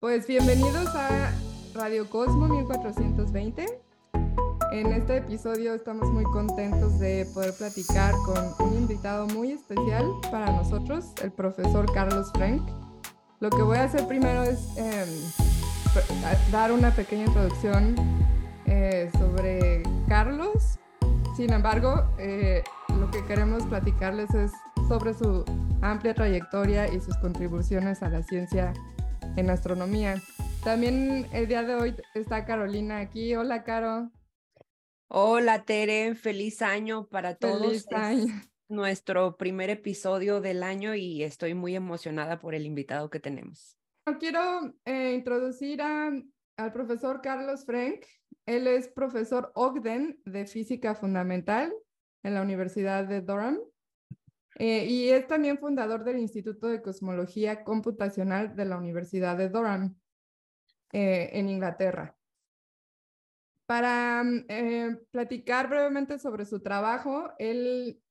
Pues bienvenidos a Radio Cosmo 1420. En este episodio estamos muy contentos de poder platicar con un invitado muy especial para nosotros, el profesor Carlos Frank. Lo que voy a hacer primero es em, dar una pequeña introducción eh, sobre Carlos. Sin embargo, eh, lo que queremos platicarles es sobre su amplia trayectoria y sus contribuciones a la ciencia en astronomía. También el día de hoy está Carolina aquí. Hola, Caro. Hola, Tere. Feliz año para todos. Feliz año. nuestro primer episodio del año y estoy muy emocionada por el invitado que tenemos. Quiero eh, introducir al profesor Carlos Frank. Él es profesor Ogden de Física Fundamental en la Universidad de Durham. Eh, y es también fundador del Instituto de Cosmología Computacional de la Universidad de Durham, eh, en Inglaterra. Para mm, eh, platicar brevemente sobre su trabajo, él,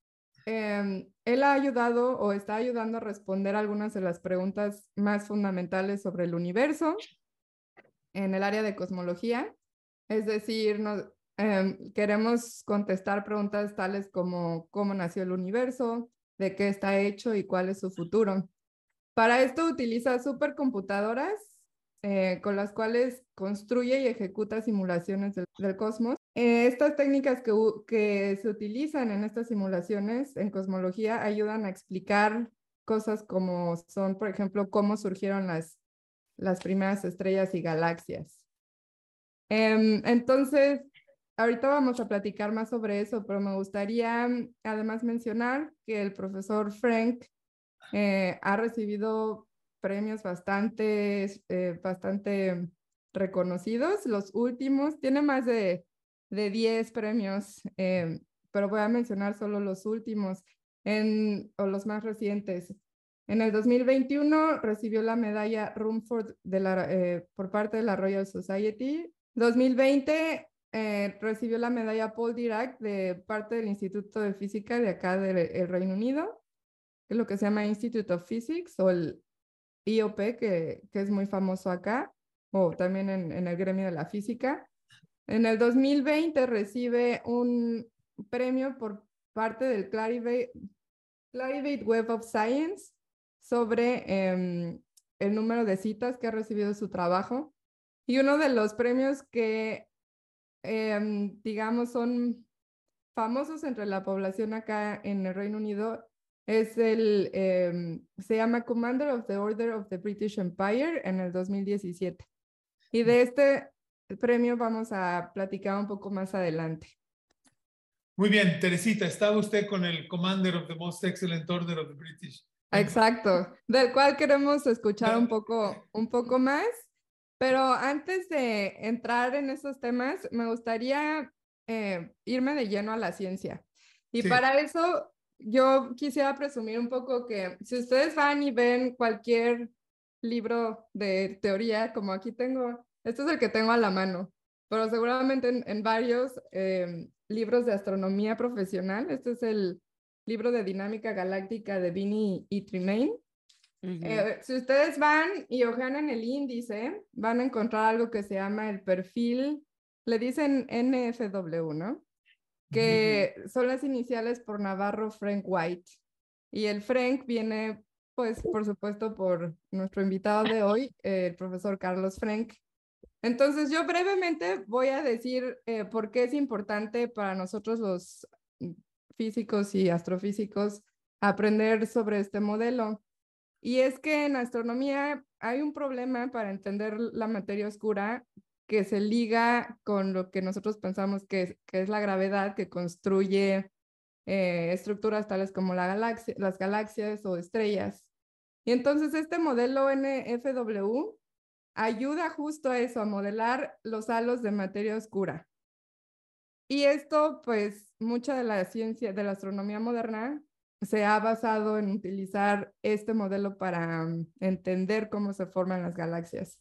em, él ha ayudado o está ayudando a responder algunas de las preguntas más fundamentales sobre el universo en el área de cosmología. Es decir, em, queremos contestar preguntas tales como cómo nació el universo, de qué está hecho y cuál es su futuro. Para esto utiliza supercomputadoras eh, con las cuales construye y ejecuta simulaciones del, cosmos. Eh, estas técnicas que, que se utilizan en estas simulaciones en cosmología ayudan a explicar cosas como son, por ejemplo, cómo surgieron las, las primeras estrellas y galaxias. Em, entonces, Ahorita vamos a platicar más sobre eso, pero me gustaría mm, además mencionar que el profesor Frank eh, ha recibido premios bastante, eh, bastante reconocidos. Los últimos, tiene más de, de 10 premios, eh, pero voy a mencionar solo los últimos en, o los más recientes. En el 2021 recibió la medalla Rumford de la, por parte de la Royal Society. 2020 eh, recibió la medalla Paul Dirac de parte del Instituto de Física de acá del Reino Unido, que es lo que se llama Institute of Physics o el IOP, que, que es muy famoso acá, o también en, en, el gremio de la física. En el 2020 recibe un premio por parte del Clarivate, Clarivate Web of Science sobre em, el número de citas que ha recibido su trabajo. Y uno de los premios que Em, digamos, son famosos entre la población acá en el Reino Unido es el, em, se llama Commander of the Order of the British Empire en el 2017. Y de este premio vamos a platicar un poco más adelante. Muy bien, Teresita, estaba usted con el Commander of the Most Excellent Order of the British. Exacto, del cual queremos escuchar un poco, un poco más. Pero antes de entrar en esos temas, me gustaría eh, irme de lleno a la ciencia. Y para eso, yo quisiera presumir un poco que si ustedes van y ven cualquier libro de teoría, como aquí tengo, este es el que tengo a la mano, pero seguramente en, varios em, libros de astronomía profesional, este es el libro de dinámica galáctica de Vinny y Tremaine. Eh, si ustedes van y ojean en el índice, van a encontrar algo que se llama el perfil, le dicen NFW, ¿no? Que son las iniciales por Navarro Frank White. Y el Frank viene, pues, por supuesto, por nuestro invitado de hoy, el profesor Carlos Frank. Entonces, yo brevemente voy a decir eh, por qué es importante para nosotros los físicos y astrofísicos aprender sobre este modelo. Y es que en astronomía hay un problema para entender la materia oscura que se liga con lo que nosotros pensamos que es, que es la gravedad que construye eh, estructuras tales como la galaxia, las galaxias o estrellas. Y entonces este modelo NFW ayuda justo a eso, a modelar los halos de materia oscura. Y esto, pues, mucha de la ciencia, de la astronomía moderna se ha basado en utilizar este modelo para mm, entender cómo se forman las galaxias.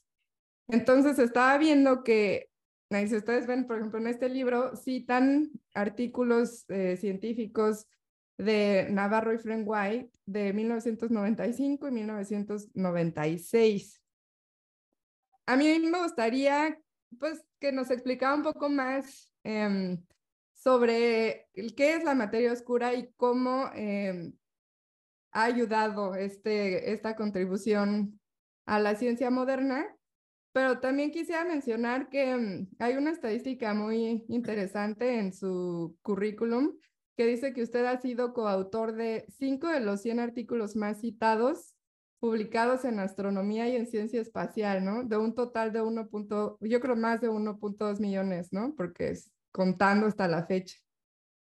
Entonces estaba viendo que, si ustedes ven, por ejemplo, en este libro, citan artículos eh, científicos de Navarro y Frank White de 1995 y 1996. a mí me gustaría pues que nos explicara un poco más em, sobre qué es la materia oscura y cómo em, ha ayudado este, esta contribución a la ciencia moderna. Pero también quisiera mencionar que em, hay una estadística muy interesante en su currículum que dice que usted ha sido coautor de cinco de los 100 artículos más citados publicados en astronomía y en ciencia espacial, ¿no? De un total de 1. yo creo más de 1.2 millones, ¿no? Porque es contando hasta la fecha.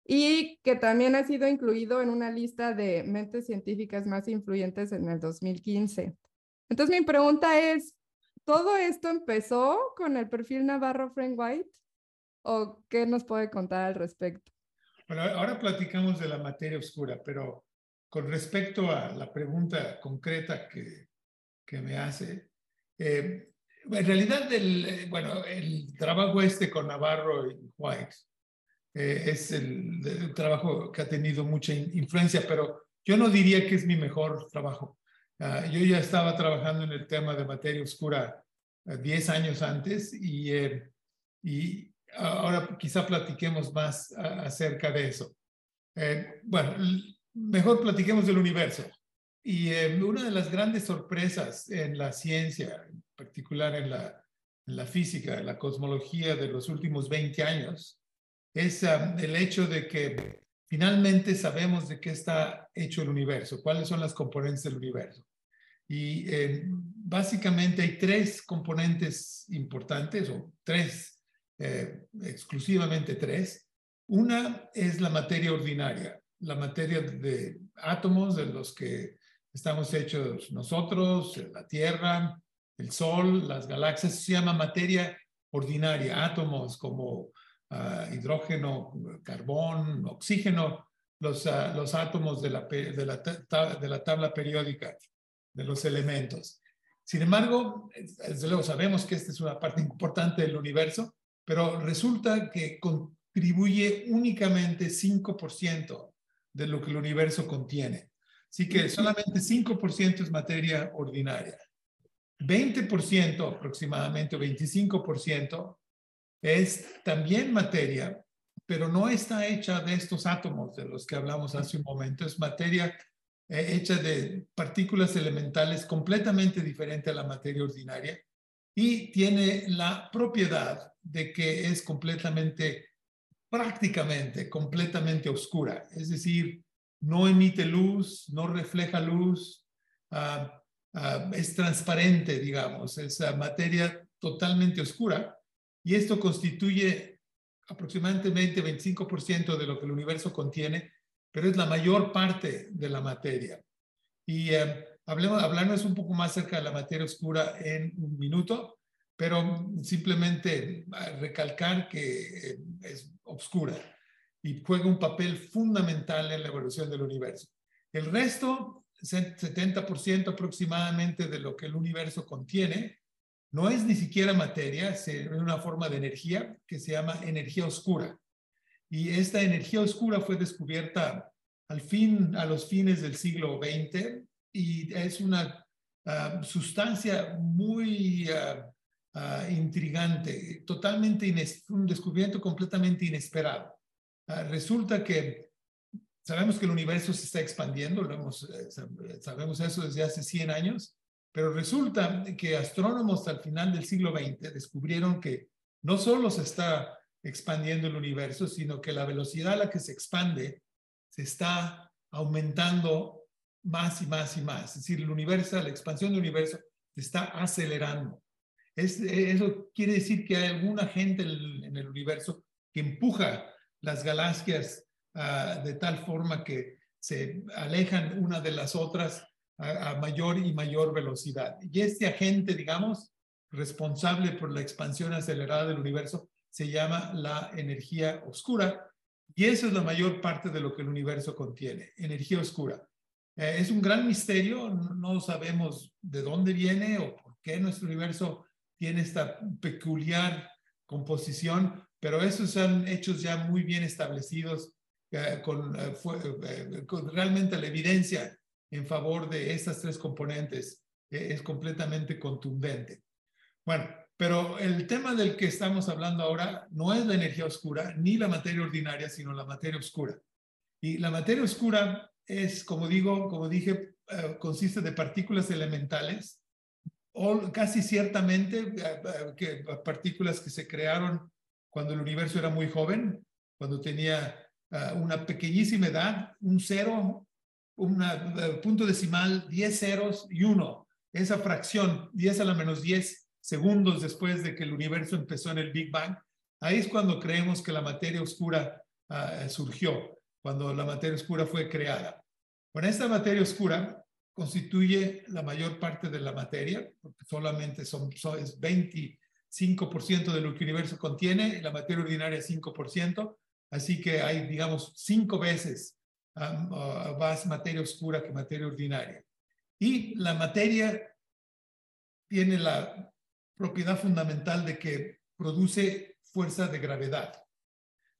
Y que también ha sido incluido en una lista de mentes científicas más influyentes en el 2015. Entonces mi pregunta es, ¿todo esto empezó con el perfil Navarro Frank White? ¿O qué nos puede contar al respecto? Ahora platicamos de la materia oscura, pero con respecto a la pregunta concreta que, que me hace, eh, en realidad, el, eh, bueno, el trabajo este con Navarro y White eh, es el, trabajo que ha tenido mucha influencia, pero yo no diría que es mi mejor trabajo. Ah, yo ya estaba trabajando en el tema de materia oscura 10 años antes y, y ahora quizá platiquemos más acerca de eso. bueno, mejor platiquemos del universo. Y eh, una de las grandes sorpresas en la ciencia, en particular en la, en la física, en la cosmología de los últimos 20 años, es ah, el hecho de que finalmente sabemos de qué está hecho el universo, cuáles son las componentes del universo. Y eh, básicamente hay tres componentes importantes, o tres, eh, exclusivamente tres. Una es la materia ordinaria, la materia de átomos de los que estamos hechos nosotros, la Tierra, el Sol, las galaxias, se llama materia ordinaria, átomos como ah, hidrógeno, carbón, oxígeno, los, ah, átomos de la, de, la, de la tabla periódica, de los elementos. Sin embargo, desde luego sabemos que esta es una parte importante del universo, pero resulta que contribuye únicamente 5% de lo que el universo contiene. Así que solamente 5% es materia ordinaria. 20% aproximadamente, o 25%, es también materia, pero no está hecha de estos átomos de los que hablamos hace un momento. Es materia eh, hecha de partículas elementales completamente diferente a la materia ordinaria y tiene la propiedad de que es completamente prácticamente completamente oscura, es decir, no emite luz, no refleja luz, ah, ah, es transparente, digamos, es materia totalmente oscura y esto constituye aproximadamente 25% de lo que el universo contiene, pero es la mayor parte de la materia. Y eh, hablemos, un poco más acerca de la materia oscura en un minuto, pero simplemente ah, recalcar que eh, es oscura y juega un papel fundamental en la evolución del universo. El resto, 70% aproximadamente de lo que el universo contiene, no es ni siquiera materia, es una forma de energía que se llama energía oscura. Y esta energía oscura fue descubierta al fin, a los fines del siglo XX y es una ah, sustancia muy ah, Ah, intrigante, totalmente un descubrimiento completamente inesperado. Resulta que sabemos que el universo se está expandiendo, lo hemos, eh, sabemos eso desde hace 100 años, pero resulta que astrónomos al final del siglo XX descubrieron que no solo se está expandiendo el universo, sino que la velocidad a la que se expande se está aumentando más y más y más. Es decir, el universo, la expansión del universo se está acelerando eso quiere decir que hay alguna gente en el universo que empuja las galaxias ah, de tal forma que se alejan una de las otras a, mayor y mayor velocidad. Y este agente, digamos, responsable por la expansión acelerada del universo, se llama la energía oscura. Y eso es la mayor parte de lo que el universo contiene, energía oscura. Eh, es un gran misterio, no sabemos de dónde viene o por qué nuestro universo tiene esta peculiar composición, pero esos son hechos ya muy bien establecidos eh, con, eh, eh, con, realmente la evidencia en favor de estas tres componentes es completamente contundente. Bueno, pero el tema del que estamos hablando ahora no es la energía oscura ni la materia ordinaria, sino la materia oscura. Y la materia oscura es, como digo, como dije, consiste de partículas elementales, casi ciertamente que partículas que se crearon cuando el universo era muy joven, cuando tenía una pequeñísima edad, un cero, un punto decimal, 10 ceros y uno. Esa fracción, 10 a la menos 10, segundos después de que el universo empezó en el Big Bang, ahí es cuando creemos que la materia oscura ah, surgió, cuando la materia oscura fue creada. Bueno, esta materia oscura constituye la mayor parte de la materia, solamente son, es 25% de lo que el universo contiene, la materia ordinaria es 5%, así que hay, digamos, cinco veces ah, más materia oscura que materia ordinaria. Y la materia tiene la propiedad fundamental de que produce fuerza de gravedad.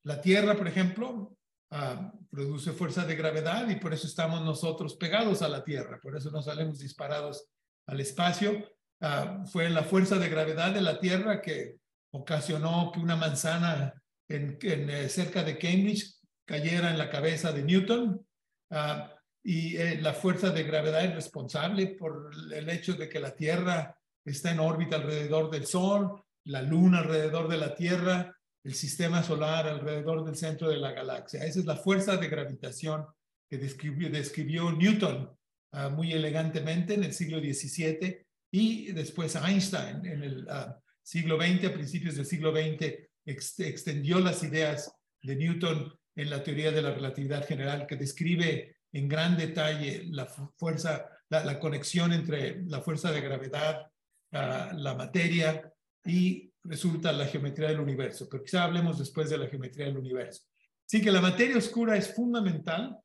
La Tierra, por ejemplo, ah, produce fuerza de gravedad y por eso estamos nosotros pegados a la Tierra, por eso nos salimos disparados al espacio. Ah, fue la fuerza de gravedad de la Tierra que ocasionó que una manzana en, eh, cerca de Cambridge cayera en la cabeza de Newton. Ah, y eh, la fuerza de gravedad es responsable por el hecho de que la Tierra está en órbita alrededor del Sol, la Luna alrededor de la Tierra, el sistema solar alrededor del centro de la galaxia. Esa es la fuerza de gravitación que describió, Newton ah, muy elegantemente en el siglo XVII y después Einstein en el ah, siglo XX, a principios del siglo XX, extendió las ideas de Newton en la teoría de la relatividad general que describe en gran detalle la fuerza, la conexión entre la fuerza de gravedad la materia y resulta la geometría del universo, pero quizá hablemos después de la geometría del universo. Así que la materia oscura es fundamental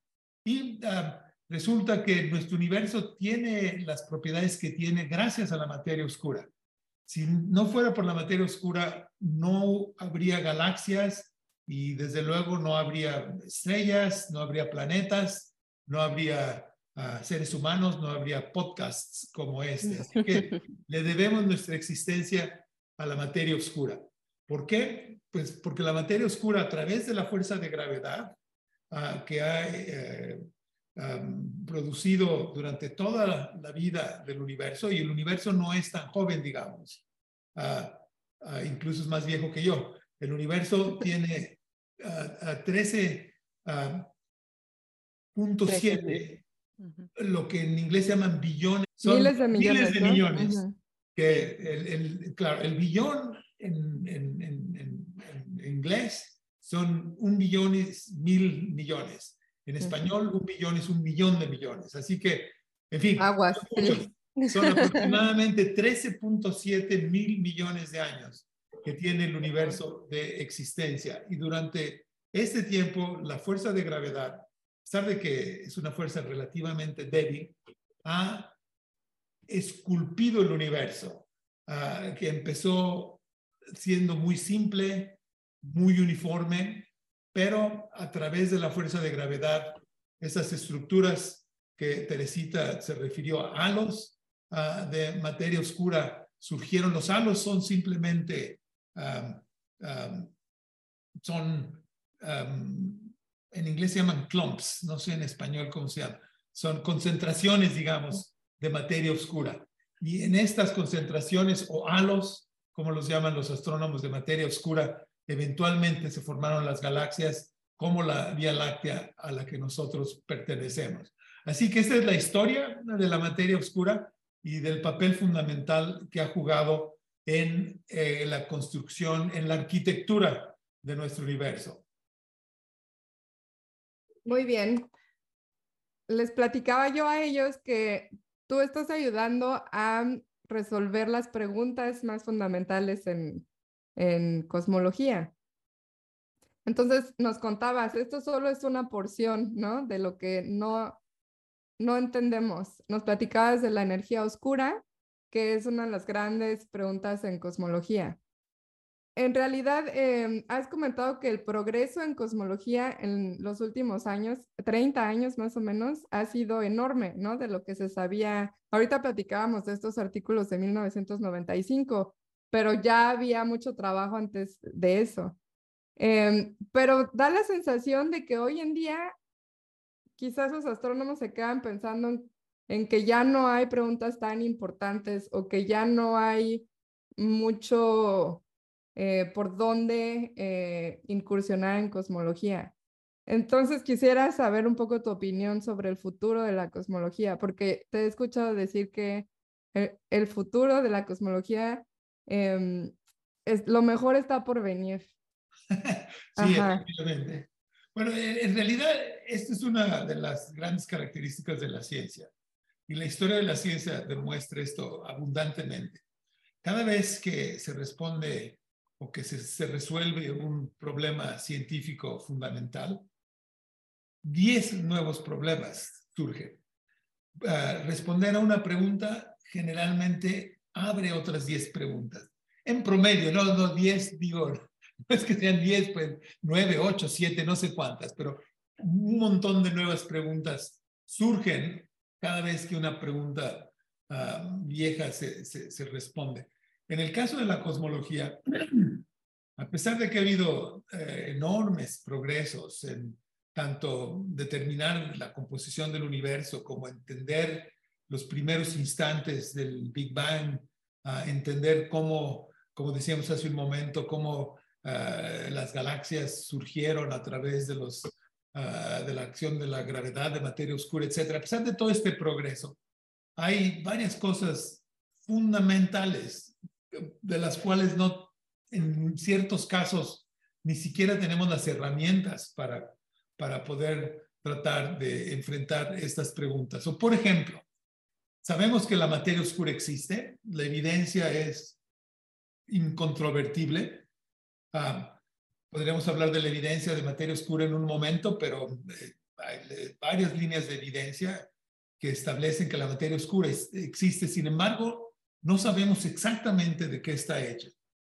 y ah, resulta que nuestro universo tiene las propiedades que tiene gracias a la materia oscura. Si no fuera por la materia oscura, no habría galaxias y desde luego no habría estrellas, no habría planetas, no habría seres humanos, no habría podcasts como este. Así que le debemos nuestra existencia a la materia oscura. ¿Por qué? Pues porque la materia oscura, a través de la fuerza de gravedad ah, que ha eh, producido durante toda la, vida del universo, y el universo no es tan joven, digamos, ah, ah, incluso es más viejo que yo. El universo tiene 13.7 lo que en inglés se llaman billones. Son miles de millones. Miles de millones. Que el, claro, el billón en, en, en, inglés son un billón y mil millones. En español, un billón es un millón de millones. Así que, en fin, Aguas, son, aproximadamente 13.7 mil millones de años que tiene el universo de existencia. Y durante este tiempo, la fuerza de gravedad pesar de que es una fuerza relativamente débil, ha esculpido el universo, ah, que empezó siendo muy simple, muy uniforme, pero a través de la fuerza de gravedad, esas estructuras que Teresita se refirió a halos ah, de materia oscura surgieron. Los halos son simplemente, son en inglés se llaman clumps, no sé en español cómo se llama, son concentraciones, digamos, de materia oscura. Y en estas concentraciones o halos, como los llaman los astrónomos de materia oscura, eventualmente se formaron las galaxias como la Vía Láctea a la que nosotros pertenecemos. Así que esta es la historia de la materia oscura y del papel fundamental que ha jugado en eh, la construcción, en la arquitectura de nuestro universo. Muy bien. Les platicaba yo a ellos que tú estás ayudando a resolver las preguntas más fundamentales en, en cosmología. Entonces nos contabas, esto solo es una porción, ¿no? De lo que no, no entendemos. Nos platicabas de la energía oscura, que es una de las grandes preguntas en cosmología. En realidad, em, has comentado que el progreso en cosmología en los últimos años, 30 años más o menos, ha sido enorme, ¿no? De lo que se sabía. Ahorita platicábamos de estos artículos de 1995, pero ya había mucho trabajo antes de eso. Em, pero da la sensación de que hoy en día quizás los astrónomos se quedan pensando en, que ya no hay preguntas tan importantes o que ya no hay mucho eh, por dónde eh, incursionar en cosmología. Entonces quisiera saber un poco tu opinión sobre el futuro de la cosmología, porque te he escuchado decir que el, futuro de la cosmología, em, es, lo mejor está por venir. sí, efectivamente. Bueno, en realidad, esta es una de las grandes características de la ciencia. Y la historia de la ciencia demuestra esto abundantemente. Cada vez que se responde o que se, se resuelve un problema científico fundamental, 10 nuevos problemas surgen. Ah, responder a una pregunta generalmente abre otras 10 preguntas. En promedio, no, no 10, digo, no es que sean 10, pues 9, 8, 7, no sé cuántas, pero un montón de nuevas preguntas surgen cada vez que una pregunta ah, vieja se, se, responde. En el caso de la cosmología, a pesar de que ha habido eh, enormes progresos en tanto determinar la composición del universo como entender los primeros instantes del Big Bang, entender cómo, como decíamos hace un momento, cómo ah, las galaxias surgieron a través de, los, ah, de la acción de la gravedad, de materia oscura, etc. A pesar de todo este progreso, hay varias cosas fundamentales de las cuales no, en ciertos casos, ni siquiera tenemos las herramientas para para poder tratar de enfrentar estas preguntas. O, por ejemplo, sabemos que la materia oscura existe, la evidencia es incontrovertible. Ah, podríamos hablar de la evidencia de materia oscura en un momento, pero eh, hay eh, varias líneas de evidencia que establecen que la materia oscura existe. Sin embargo, no sabemos exactamente de qué está hecha.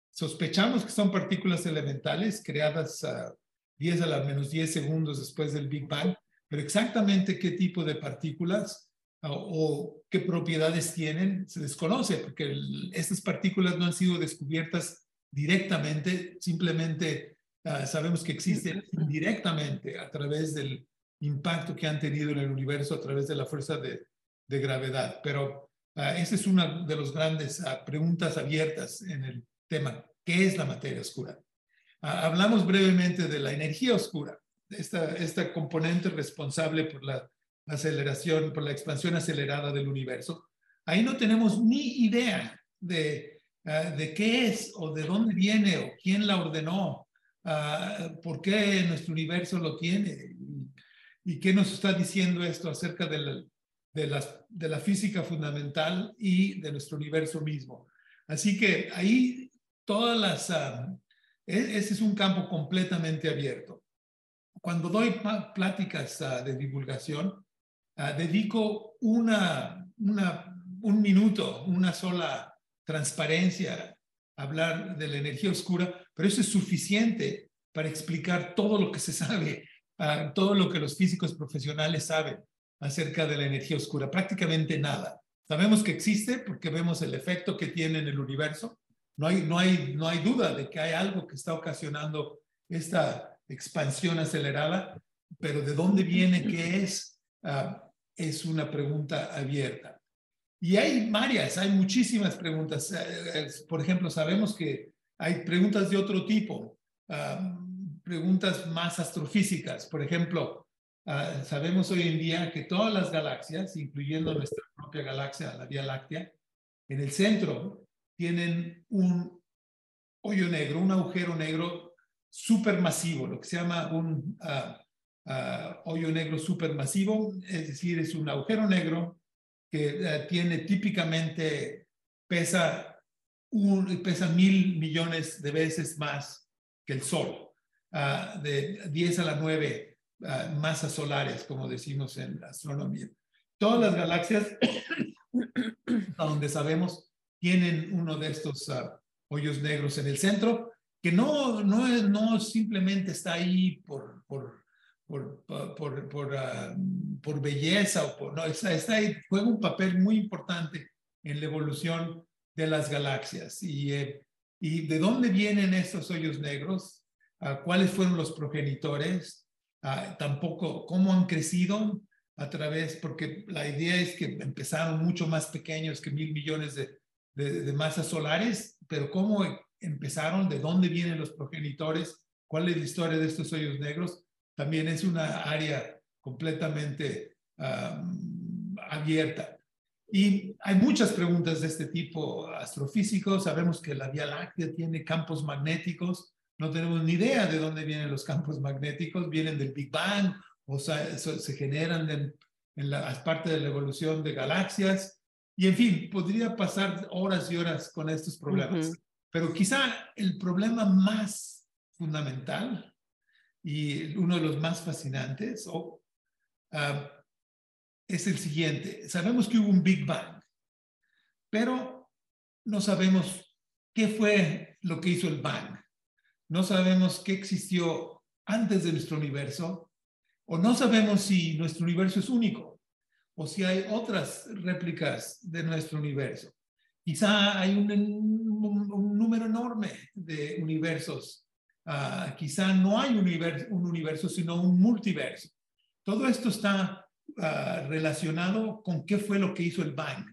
Sospechamos que son partículas elementales creadas uh, 10 a la menos 10 segundos después del Big Bang, pero exactamente qué tipo de partículas o, qué propiedades tienen se desconoce, porque estas partículas no han sido descubiertas directamente, simplemente ah, sabemos que existen indirectamente a través del impacto que han tenido en el universo a través de la fuerza de, de gravedad. Pero uh, esa es una de las grandes ah, preguntas abiertas en el tema, ¿qué es la materia oscura? Hablamos brevemente de la energía oscura, esta, esta componente responsable por la aceleración, por la expansión acelerada del universo. Ahí no tenemos ni idea de, ah, de qué es o de dónde viene o quién la ordenó, uh, por qué nuestro universo lo tiene y, qué nos está diciendo esto acerca de la, de, la, la física fundamental y de nuestro universo mismo. Así que ahí todas las, uh, ese es un campo completamente abierto. Cuando doy pláticas ah, de divulgación, ah, dedico una, una, un minuto, una sola transparencia a hablar de la energía oscura, pero eso es suficiente para explicar todo lo que se sabe, ah, todo lo que los físicos profesionales saben acerca de la energía oscura. Prácticamente nada. Sabemos que existe porque vemos el efecto que tiene en el universo, no hay, no, hay, no hay duda de que hay algo que está ocasionando esta expansión acelerada, pero de dónde viene, qué es, ah, es una pregunta abierta. Y hay varias, hay muchísimas preguntas. Eh, por ejemplo, sabemos que hay preguntas de otro tipo, ah, preguntas más astrofísicas. Por ejemplo, ah, sabemos hoy en día que todas las galaxias, incluyendo nuestra propia galaxia, la Vía Láctea, en el centro tienen un hoyo negro, un agujero negro supermasivo, lo que se llama un ah, hoyo negro supermasivo, es decir, es un agujero negro que eh, tiene típicamente, pesa, mil millones de veces más que el Sol, ah, de 10 a la 9 masas solares, como decimos en astronomía. Todas las galaxias, a donde sabemos, tienen uno de estos ah, hoyos negros en el centro, que no, simplemente está ahí por, por, por, por, ah, por belleza, o por, no, está, está juega un papel muy importante en la evolución de las galaxias. Y, eh, y de dónde vienen estos hoyos negros, ah, cuáles fueron los progenitores, ah, tampoco cómo han crecido a través, porque la idea es que empezaron mucho más pequeños que mil millones de, de masas solares, pero cómo empezaron, de dónde vienen los progenitores, cuál es la historia de estos hoyos negros, también es una área completamente abierta. Y hay muchas preguntas de este tipo astrofísicos. Sabemos que la Vía Láctea tiene campos magnéticos. No tenemos ni idea de dónde vienen los campos magnéticos. Vienen del Big Bang o sea, se generan en, la, as parte de la evolución de galaxias. Y en fin, podría pasar horas y horas con estos problemas. Pero quizá el problema más fundamental y uno de los más fascinantes ah, es el siguiente. Sabemos que hubo un Big Bang, pero no sabemos qué fue lo que hizo el Bang. No sabemos qué existió antes de nuestro universo o no sabemos si nuestro universo es único o si hay otras réplicas de nuestro universo. Quizá hay un, número enorme de universos. Uh, quizá no hay un universo, un universo, sino un multiverso. Todo esto está uh, relacionado con qué fue lo que hizo el Bang.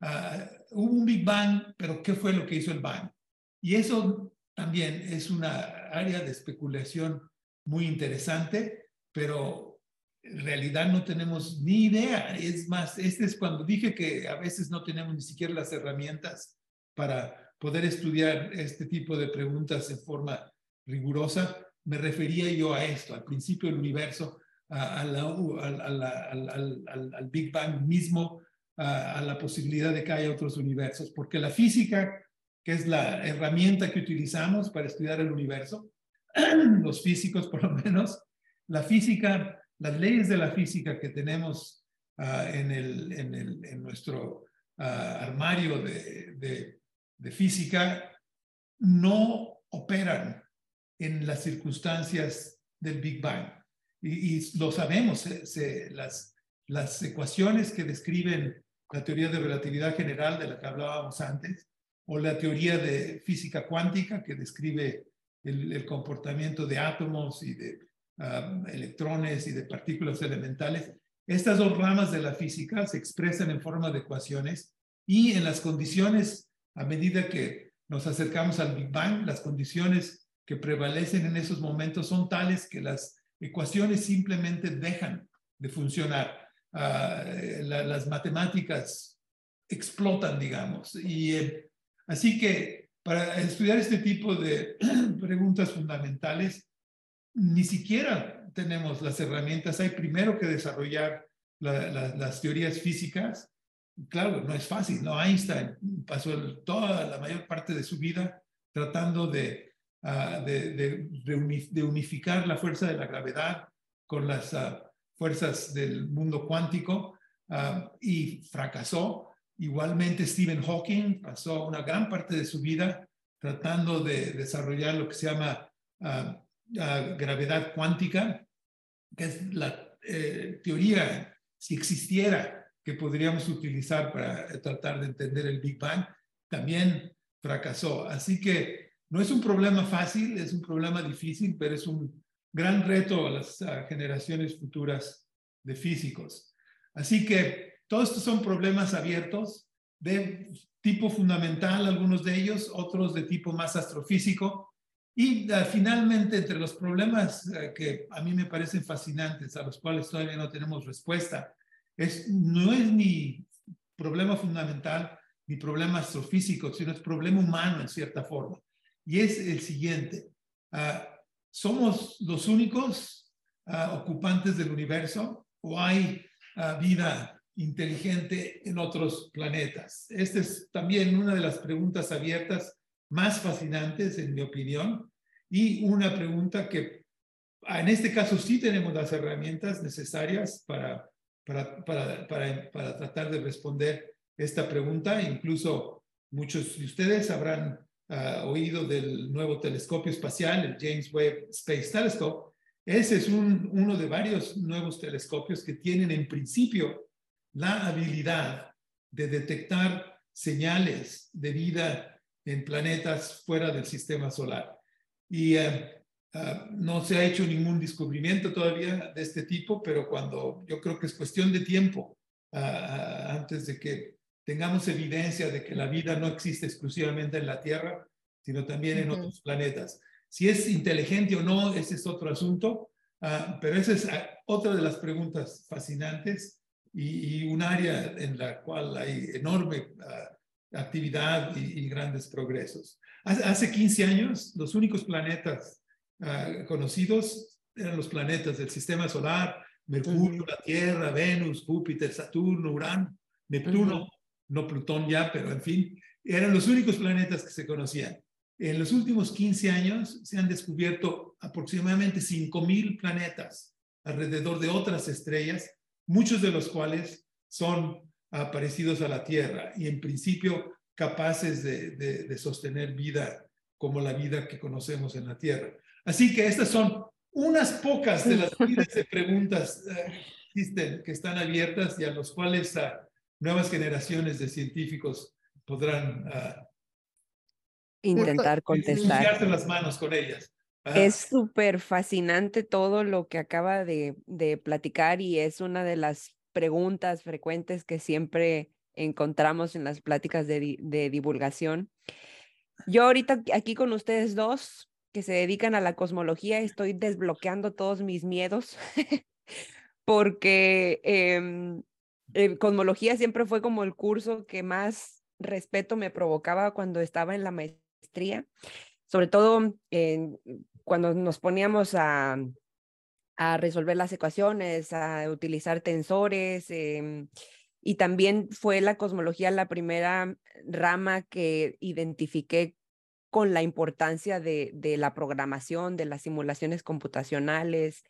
Uh, hubo un Big Bang, pero ¿qué fue lo que hizo el Bang? Y eso también es una área de especulación muy interesante, pero en realidad no tenemos ni idea. Es más, este es cuando dije que a veces no tenemos ni siquiera las herramientas para poder estudiar este tipo de preguntas en forma rigurosa. Me refería yo a esto, al principio del universo, a, al, al, Big Bang mismo, a, la posibilidad de que haya otros universos, porque la física, que es la herramienta que utilizamos para estudiar el universo, los físicos por lo menos, la física las leyes de la física que tenemos ah, en, el, en, el, en, nuestro ah, armario de, de, física no operan en las circunstancias del Big Bang. Y, lo sabemos, las, las ecuaciones que describen la teoría de relatividad general de la que hablábamos antes, o la teoría de física cuántica que describe el, el comportamiento de átomos y de electrones y de partículas elementales. Estas dos ramas de la física se expresan en forma de ecuaciones y en las condiciones, a medida que nos acercamos al Big Bang, las condiciones que prevalecen en esos momentos son tales que las ecuaciones simplemente dejan de funcionar. Ah, las matemáticas explotan, digamos. Y eh, así que para estudiar este tipo de preguntas fundamentales, ni siquiera tenemos las herramientas. Hay primero que desarrollar las teorías físicas. Claro, no es fácil, ¿no? Einstein pasó toda la mayor parte de su vida tratando de, ah, de, unificar la fuerza de la gravedad con las ah, fuerzas del mundo cuántico ah, y fracasó. Igualmente Stephen Hawking pasó una gran parte de su vida tratando de desarrollar lo que se llama gravedad cuántica, que es la eh, teoría, si existiera, que podríamos utilizar para tratar de entender el Big Bang, también fracasó. Así que no es un problema fácil, es un problema difícil, pero es un gran reto a las generaciones futuras de físicos. Así que todos estos son problemas abiertos de tipo fundamental, algunos de ellos, otros de tipo más astrofísico, y uh, finalmente, entre los problemas uh, que a mí me parecen fascinantes, a los cuales todavía no tenemos respuesta, es, no es ni problema fundamental ni problema astrofísico, sino es problema humano en cierta forma. Y es el siguiente. Uh, ¿Somos los únicos ocupantes del universo o hay vida inteligente en otros planetas? Esta es también una de las preguntas abiertas más fascinantes, en mi opinión, y una pregunta que ah, en este caso sí tenemos las herramientas necesarias para, para, para, para, tratar de responder esta pregunta. Incluso muchos de ustedes habrán ah, oído del nuevo telescopio espacial, el James Webb Space Telescope. Ese es un, uno de varios nuevos telescopios que tienen en principio la habilidad de detectar señales de vida en planetas fuera del sistema solar. Y eh, ah, no se ha hecho ningún descubrimiento todavía de este tipo, pero cuando yo creo que es cuestión de tiempo antes de que tengamos evidencia de que la vida no existe exclusivamente en la Tierra, sino también en otros planetas. Si es inteligente o no, ese es otro asunto, ah, pero esa es otra de las preguntas fascinantes y, un área en la cual hay enorme actividad y, grandes progresos. Hace 15 años, los únicos planetas ah, conocidos eran los planetas del sistema solar, Mercurio, la Tierra, Venus, Júpiter, Saturno, Urano, Neptuno, no Plutón ya, pero en fin, eran los únicos planetas que se conocían. En los últimos 15 años se han descubierto aproximadamente 5.000 planetas alrededor de otras estrellas, muchos de los cuales son parecidos a la Tierra y en principio capaces de, sostener vida como la vida que conocemos en la Tierra. Así que estas son unas pocas de las miles de preguntas eh, que están abiertas y a los cuales ah, nuevas generaciones de científicos podrán ah, intentar contestar. las manos con ellas. Es súper fascinante todo lo que acaba de, de platicar y es una de las preguntas frecuentes que siempre encontramos en las pláticas de, divulgación. Yo ahorita aquí con ustedes dos que se dedican a la cosmología, estoy desbloqueando todos mis miedos porque em, eh, cosmología siempre fue como el curso que más respeto me provocaba cuando estaba en la maestría, sobre todo cuando nos poníamos a, a resolver las ecuaciones, a utilizar tensores. Em, y también fue la cosmología la primera rama que identifiqué con la importancia de, de la programación, de las simulaciones computacionales.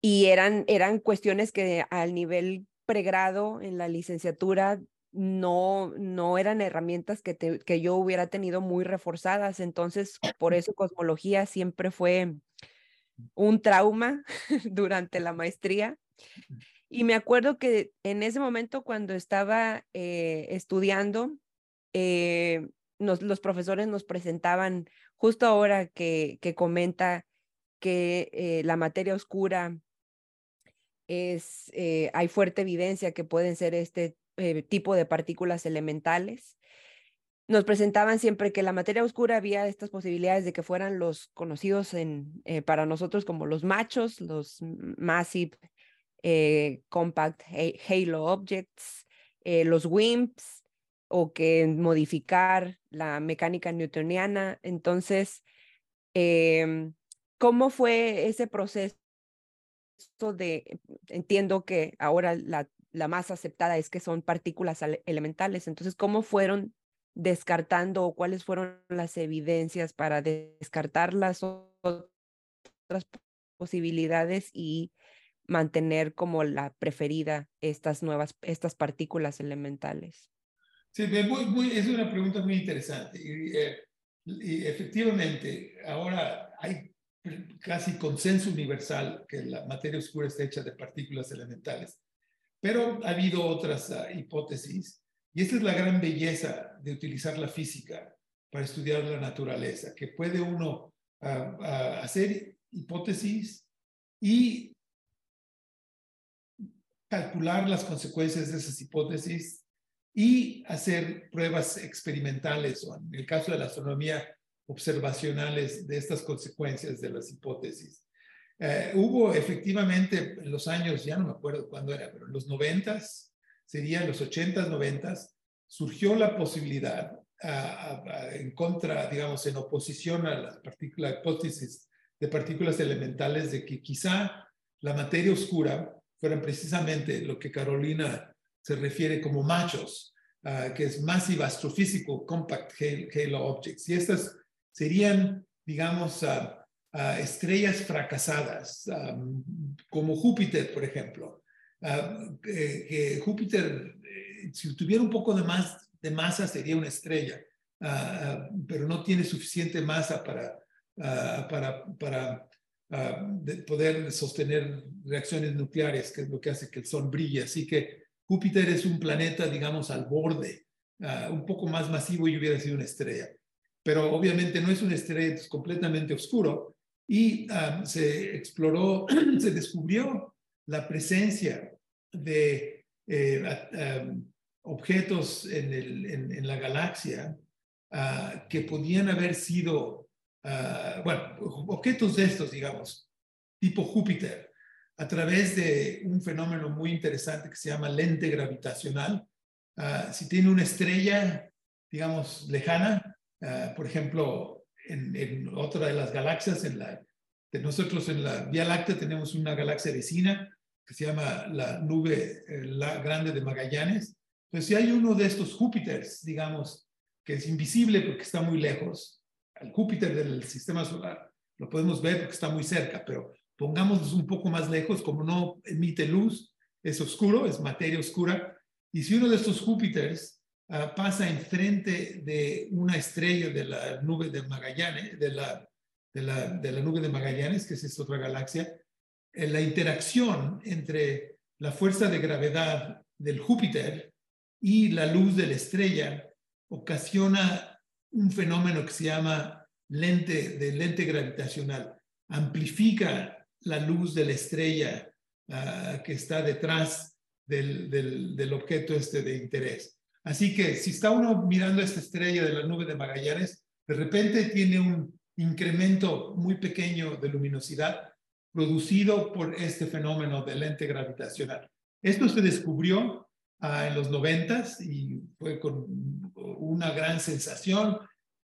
Y eran, eran cuestiones que al nivel pregrado en la licenciatura no, no eran herramientas que, que yo hubiera tenido muy reforzadas. Entonces, por eso cosmología siempre fue un trauma durante la maestría. Y me acuerdo que en ese momento cuando estaba eh, estudiando, eh, los profesores nos presentaban, justo ahora que, que comenta que eh, la materia oscura es, hay fuerte evidencia que pueden ser este tipo de partículas elementales nos presentaban siempre que la materia oscura había estas posibilidades de que fueran los conocidos eh, para nosotros como los machos, los massive eh, compact halo objects, eh, los WIMPs, o que modificar la mecánica newtoniana. Entonces, em, ¿cómo fue ese proceso de, entiendo que ahora la, la más aceptada es que son partículas elementales, entonces, ¿cómo fueron descartando o cuáles fueron las evidencias para descartar las otras posibilidades y mantener como la preferida estas nuevas, estas partículas elementales? Sí, es una pregunta muy interesante. Eh, y, efectivamente, ahora casi consenso universal que la materia oscura está hecha de partículas elementales. Pero ha habido otras ah, hipótesis y esta es la gran belleza de utilizar la física para estudiar la naturaleza, que puede uno ah, hacer hipótesis y calcular las consecuencias de esas hipótesis y hacer pruebas experimentales o en el caso de la astronomía observacionales de estas consecuencias de las hipótesis. Eh, hubo efectivamente en los años, ya no me acuerdo cuándo era, pero en los noventas, sería en los 80s, 90s, surgió la posibilidad en contra, digamos, en oposición a la, la hipótesis de partículas elementales de que quizá la materia oscura fueran precisamente lo que Carolina se refiere como machos, ah, que es Massive Astrophysical Compact Halo Objects. Y estas serían, digamos, estrellas fracasadas, como Júpiter, por ejemplo, Ah, que Júpiter, eh, si tuviera un poco de, más, de masa, sería una estrella, pero no tiene suficiente masa para, para, para poder sostener reacciones nucleares, que es lo que hace que el Sol brille. Así que Júpiter es un planeta, digamos, al borde un poco más masivo y hubiera sido una estrella. Pero obviamente no es una estrella, es completamente oscuro. Y ah, se exploró, se descubrió la presencia de eh, objetos en, el, en, la galaxia que podían haber sido, bueno, objetos de estos, digamos, tipo Júpiter, a través de un fenómeno muy interesante que se llama lente gravitacional. Ah, si tiene una estrella, digamos, lejana, ah, por ejemplo, en, otra de las galaxias, en la, de nosotros en la Vía Láctea tenemos una galaxia vecina que se llama la nube eh, la grande de Magallanes. Entonces, si hay uno de estos Júpiters, digamos, que es invisible porque está muy lejos, el Júpiter del sistema solar, lo podemos ver porque está muy cerca, pero pongámoslos un poco más lejos, como no emite luz, es oscuro, es materia oscura, y si uno de estos Júpiters uh, pasa enfrente de una estrella de la nube de Magallanes, de la, de la, de la nube de Magallanes, que es otra galaxia, eh, la interacción entre la fuerza de gravedad del Júpiter y la luz de la estrella ocasiona un fenómeno que se llama lente de lente gravitacional. Amplifica la luz de la estrella ah, que está detrás del, del, objeto este de interés. Así que si está uno mirando esta estrella de la nube de Magallanes, de repente tiene un incremento muy pequeño de luminosidad producido por este fenómeno de lente gravitacional. Esto se descubrió ah, en los noventas y fue con una gran sensación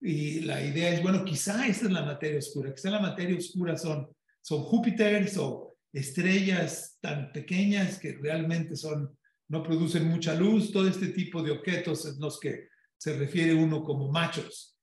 y la idea es, bueno, quizá esta es la materia oscura, quizá la materia oscura son son Júpiters o estrellas tan pequeñas que realmente son, no producen mucha luz, todo este tipo de objetos es los que se refiere uno como machos.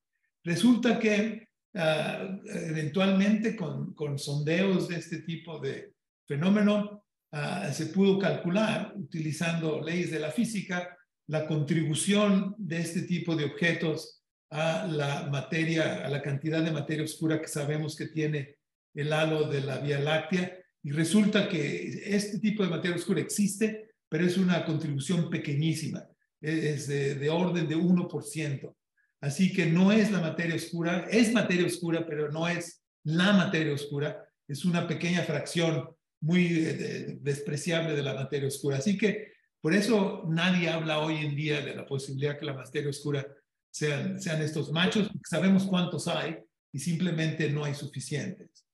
Resulta que ah, eventualmente con, con, sondeos de este tipo de fenómeno ah, se pudo calcular, utilizando leyes de la física, la contribución de este tipo de objetos a la materia, a la cantidad de materia oscura que sabemos que tiene el halo de la Vía Láctea y resulta que este tipo de materia oscura existe, pero es una contribución pequeñísima, es de, orden de 1%. Así que no es la materia oscura, es materia oscura, pero no es la materia oscura, es una pequeña fracción muy eh, despreciable de la materia oscura. Así que por eso nadie habla hoy en día de la posibilidad que la materia oscura sean, sean estos machos, sabemos cuántos hay y simplemente no hay suficientes.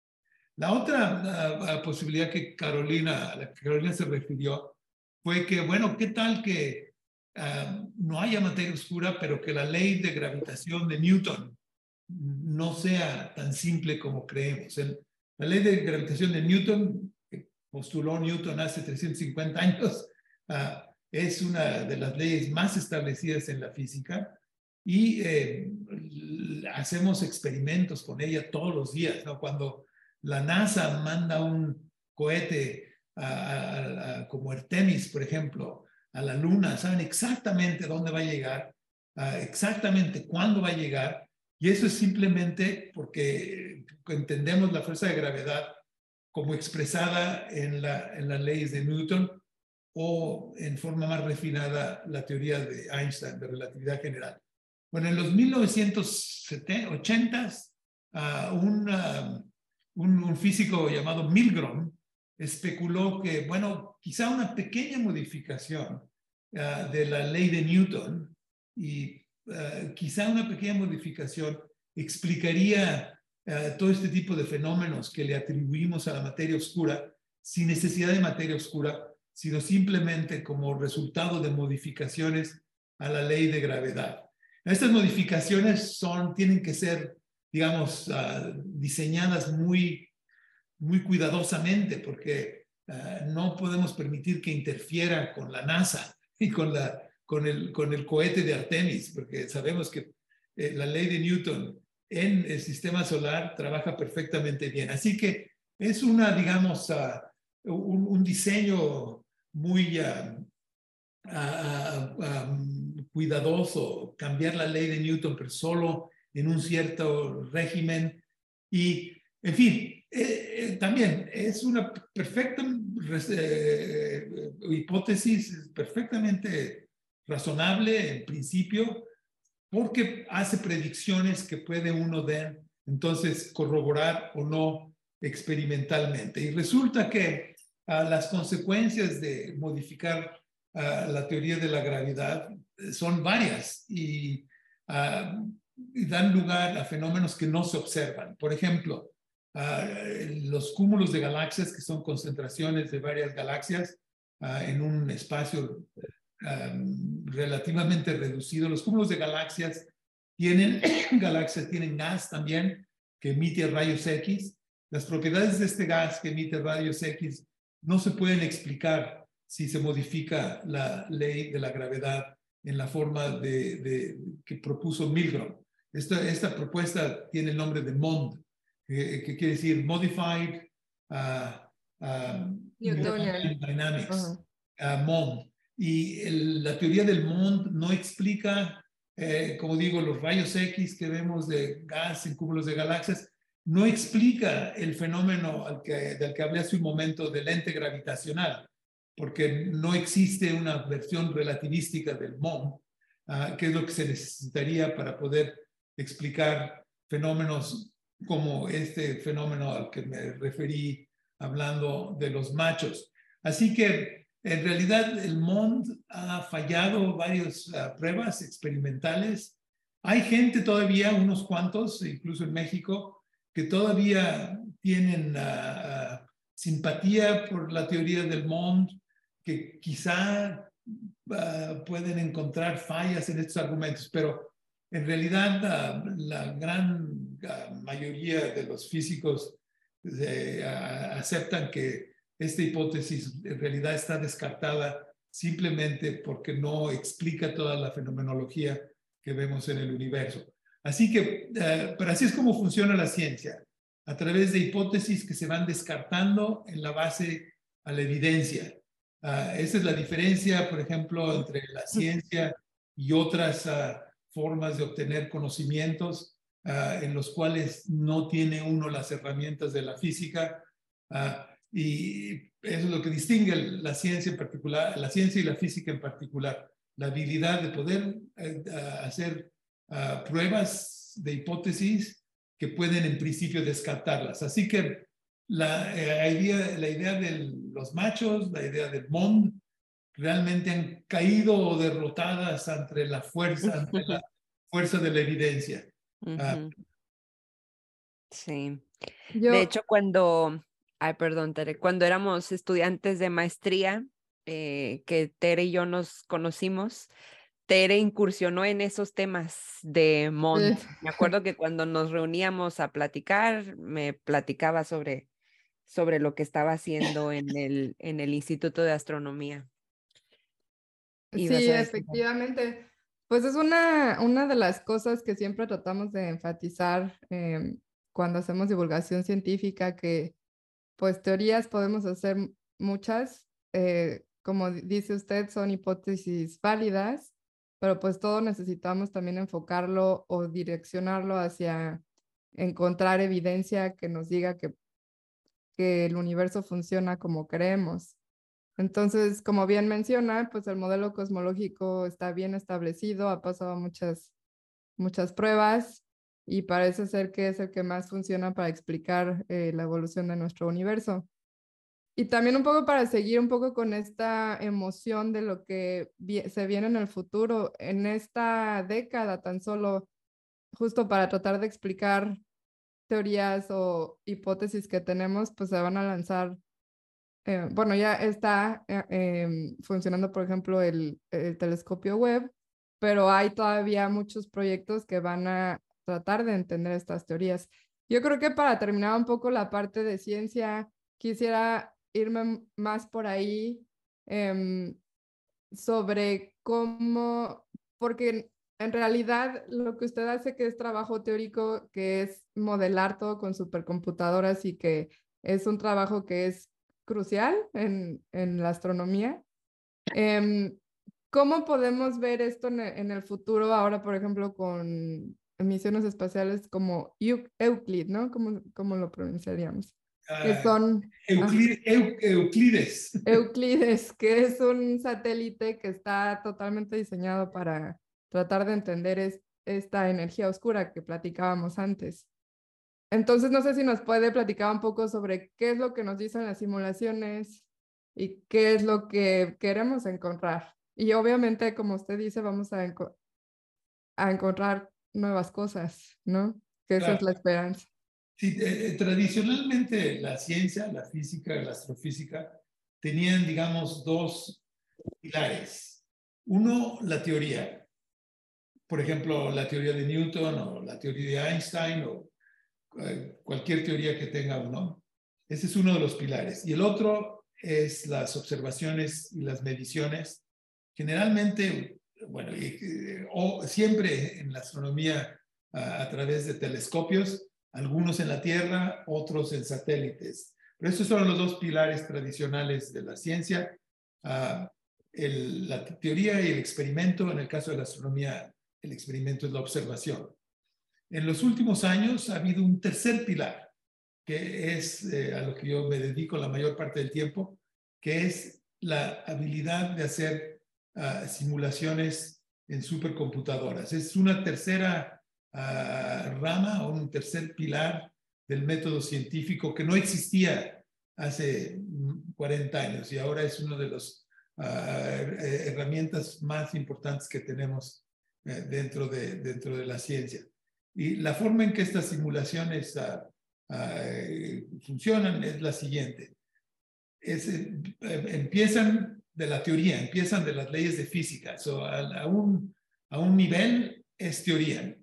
La otra posibilidad que Carolina, la que Carolina se refirió fue que, bueno, ¿qué tal que ah, no haya materia oscura, pero que la ley de gravitación de Newton no sea tan simple como creemos? la ley de gravitación de Newton, que postuló Newton hace 350 años, ah, es una de las leyes más establecidas en la física y eh, hacemos experimentos con ella todos los días. Cuando la NASA manda un cohete como Artemis, por ejemplo, a la Luna, saben exactamente dónde va a llegar, exactamente cuándo va a llegar, y eso es simplemente porque entendemos la fuerza de gravedad como expresada en, la, en las leyes de Newton o en forma más refinada la teoría de Einstein de relatividad general. Bueno, en los 1980s, uh, un un, físico llamado Milgrom especuló que, bueno, quizá una pequeña modificación ah, de la ley de Newton y ah, quizá una pequeña modificación explicaría ah, todo este tipo de fenómenos que le atribuimos a la materia oscura sin necesidad de materia oscura, sino simplemente como resultado de modificaciones a la ley de gravedad. Estas modificaciones son, tienen que ser digamos, diseñadas muy, muy cuidadosamente, porque ah, no podemos permitir que interfiera con la NASA y con, la, con, el, con el cohete de Artemis, porque sabemos que eh, la ley de Newton en el sistema solar trabaja perfectamente bien. Así que es una, digamos, ah, un, diseño muy cuidadoso, cambiar la ley de Newton, pero solo en un cierto régimen. Y, en fin, eh, eh, también es una perfecta eh, hipótesis, perfectamente razonable en principio porque hace predicciones que puede uno ver, entonces corroborar o no experimentalmente. Y resulta que las consecuencias de modificar la teoría de la gravedad eh, son varias ah, y, dan lugar a fenómenos que no se observan. Por ejemplo, los cúmulos de galaxias, que son concentraciones de varias galaxias en un espacio relativamente reducido. Los cúmulos de galaxias tienen, galaxias tienen gas también que emite rayos X las propiedades de este gas que emite rayos X no se pueden explicar si se modifica la ley de la gravedad en la forma de, que propuso Milgram. Esta, esta, propuesta tiene el nombre de MOND, que, quiere decir Modified uh, Newtonian Dynamics, MOND. Y la teoría del MOND no explica, eh, como digo, los rayos X que vemos de gas en cúmulos de galaxias, no explica el fenómeno al que, del que hablé hace un momento del ente gravitacional, porque no existe una versión relativística del MOM, ah, que es lo que se necesitaría para poder explicar fenómenos como este fenómeno al que me referí hablando de los machos. Así que en realidad el MOND ha fallado varias ah, pruebas experimentales. Hay gente todavía, unos cuantos, incluso en México, que todavía tienen uh, simpatía por la teoría del mundo, que quizá uh, pueden encontrar fallas en estos argumentos, pero en realidad uh, la gran mayoría de los físicos eh, aceptan que esta hipótesis en realidad está descartada simplemente porque no explica toda la fenomenología que vemos en el universo. Así que, eh, pero así es como funciona la ciencia, a través de hipótesis que se van descartando en la base a la evidencia. Ah, esa es la diferencia, por ejemplo, entre la ciencia y otras ah, formas de obtener conocimientos ah, en los cuales no tiene uno las herramientas de la física. y eso es lo que distingue la ciencia en particular, la ciencia y la física en particular, la habilidad de poder eh, hacer pruebas de hipótesis que pueden en principio descartarlas. Así que la, eh, idea, la idea de los machos, la idea del MOND, realmente han caído derrotadas ante la fuerza, ante la fuerza de la evidencia. Ah. sí. De hecho, cuando, ay, perdón, Tere, cuando éramos estudiantes de maestría, eh, que Tere y yo nos conocimos, Tere incursionó en esos temas de Mont. Me acuerdo que cuando nos reuníamos a platicar, me platicaba sobre, sobre lo que estaba haciendo en el, en el Instituto de Astronomía. Sí, efectivamente. Pues es una, una de las cosas que siempre tratamos de enfatizar em, cuando hacemos divulgación científica, que pues teorías podemos hacer muchas. Eh, como dice usted, son hipótesis válidas pero pues todo necesitamos también enfocarlo o direccionarlo hacia encontrar evidencia que nos diga que, que el universo funciona como creemos. Entonces, como bien menciona, pues el modelo cosmológico está bien establecido, ha pasado muchas, muchas pruebas y parece ser que es el que más funciona para explicar eh, la evolución de nuestro universo. Y también un poco para seguir un poco con esta emoción de lo que se viene en el futuro, en esta década tan solo, justo para tratar de explicar teorías o hipótesis que tenemos, pues se van a lanzar, eh, bueno, ya está eh, em, funcionando, por ejemplo, el, el telescopio web, pero hay todavía muchos proyectos que van a tratar de entender estas teorías. Yo creo que para terminar un poco la parte de ciencia, quisiera irme más por ahí em, sobre cómo, porque en realidad lo que usted hace que es trabajo teórico, que es modelar todo con supercomputadoras y que es un trabajo que es crucial en, en la astronomía. Em, ¿Cómo podemos ver esto en, en, el futuro ahora, por ejemplo, con misiones espaciales como Euclid, ¿no? ¿Cómo, cómo lo pronunciaríamos? que ah, son Euclid- Eu- Euclides. Euclides, que es un satélite que está totalmente diseñado para tratar de entender es- esta energía oscura que platicábamos antes. Entonces, no sé si nos puede platicar un poco sobre qué es lo que nos dicen las simulaciones y qué es lo que queremos encontrar. Y obviamente, como usted dice, vamos a, enco- a encontrar nuevas cosas, ¿no? Que esa es la esperanza. Sí, eh, eh, tradicionalmente la ciencia, la física, la astrofísica tenían, digamos, dos pilares. Uno, la teoría. Por ejemplo, la teoría de Newton o la teoría de Einstein o cualquier teoría que tenga uno. Ese es uno de los pilares. Y el otro es las observaciones y las mediciones. Generalmente, bueno, eh, o siempre en la astronomía a- través de telescopios, algunos en la Tierra, otros en satélites. Pero estos son los dos pilares tradicionales de la ciencia, ah, la teoría y el experimento. En el caso de la astronomía, el experimento es la observación. En los últimos años ha habido un tercer pilar, que es eh, a lo que yo me dedico la mayor parte del tiempo, que es la habilidad de hacer ah, simulaciones en supercomputadoras. Es una tercera ah, rama o un tercer pilar del método científico que no existía hace mm, 40 años y ahora es una de las herramientas más importantes que tenemos eh, dentro, de, dentro de la ciencia. Y la forma en que estas simulaciones ah, ah, eh, funcionan es la siguiente. Es, eh, empiezan de la teoría, empiezan de las leyes de física. So, a, a un, a un nivel es teoría,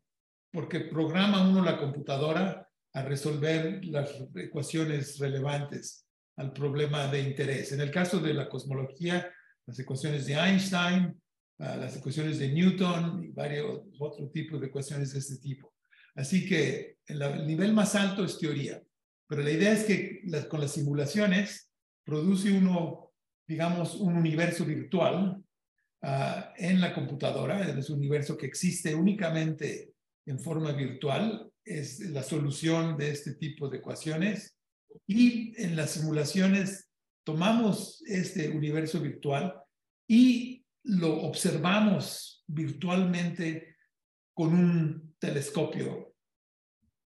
porque programa uno la computadora a resolver las ecuaciones relevantes al problema de interés. En el caso de la cosmología, las ecuaciones de Einstein, ah, las ecuaciones de Newton y varios otros tipos de ecuaciones de este tipo. Así que el, el nivel más alto es teoría, pero la idea es que las- con las simulaciones produce uno, digamos, un universo virtual ah, en la computadora, es un universo que existe únicamente en forma virtual, es la solución de este tipo de ecuaciones. Y en las simulaciones tomamos este universo virtual y lo observamos virtualmente con un telescopio,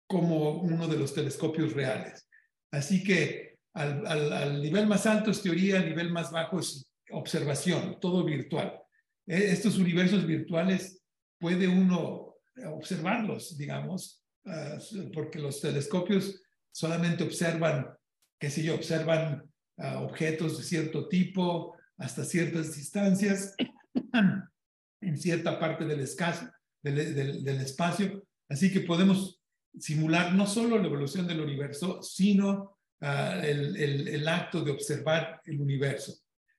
como uno de los telescopios reales. Así que al, nivel más alto es teoría, al nivel más bajo es observación, todo virtual. Eh, Estos universos virtuales puede uno observarlos, digamos, porque los telescopios solamente observan, qué sé yo, observan ah, objetos de cierto tipo hasta ciertas distancias en cierta parte del, escaso, del, espacio. Así que podemos simular no solo la evolución del universo, sino ah, el, el- acto de observar el universo.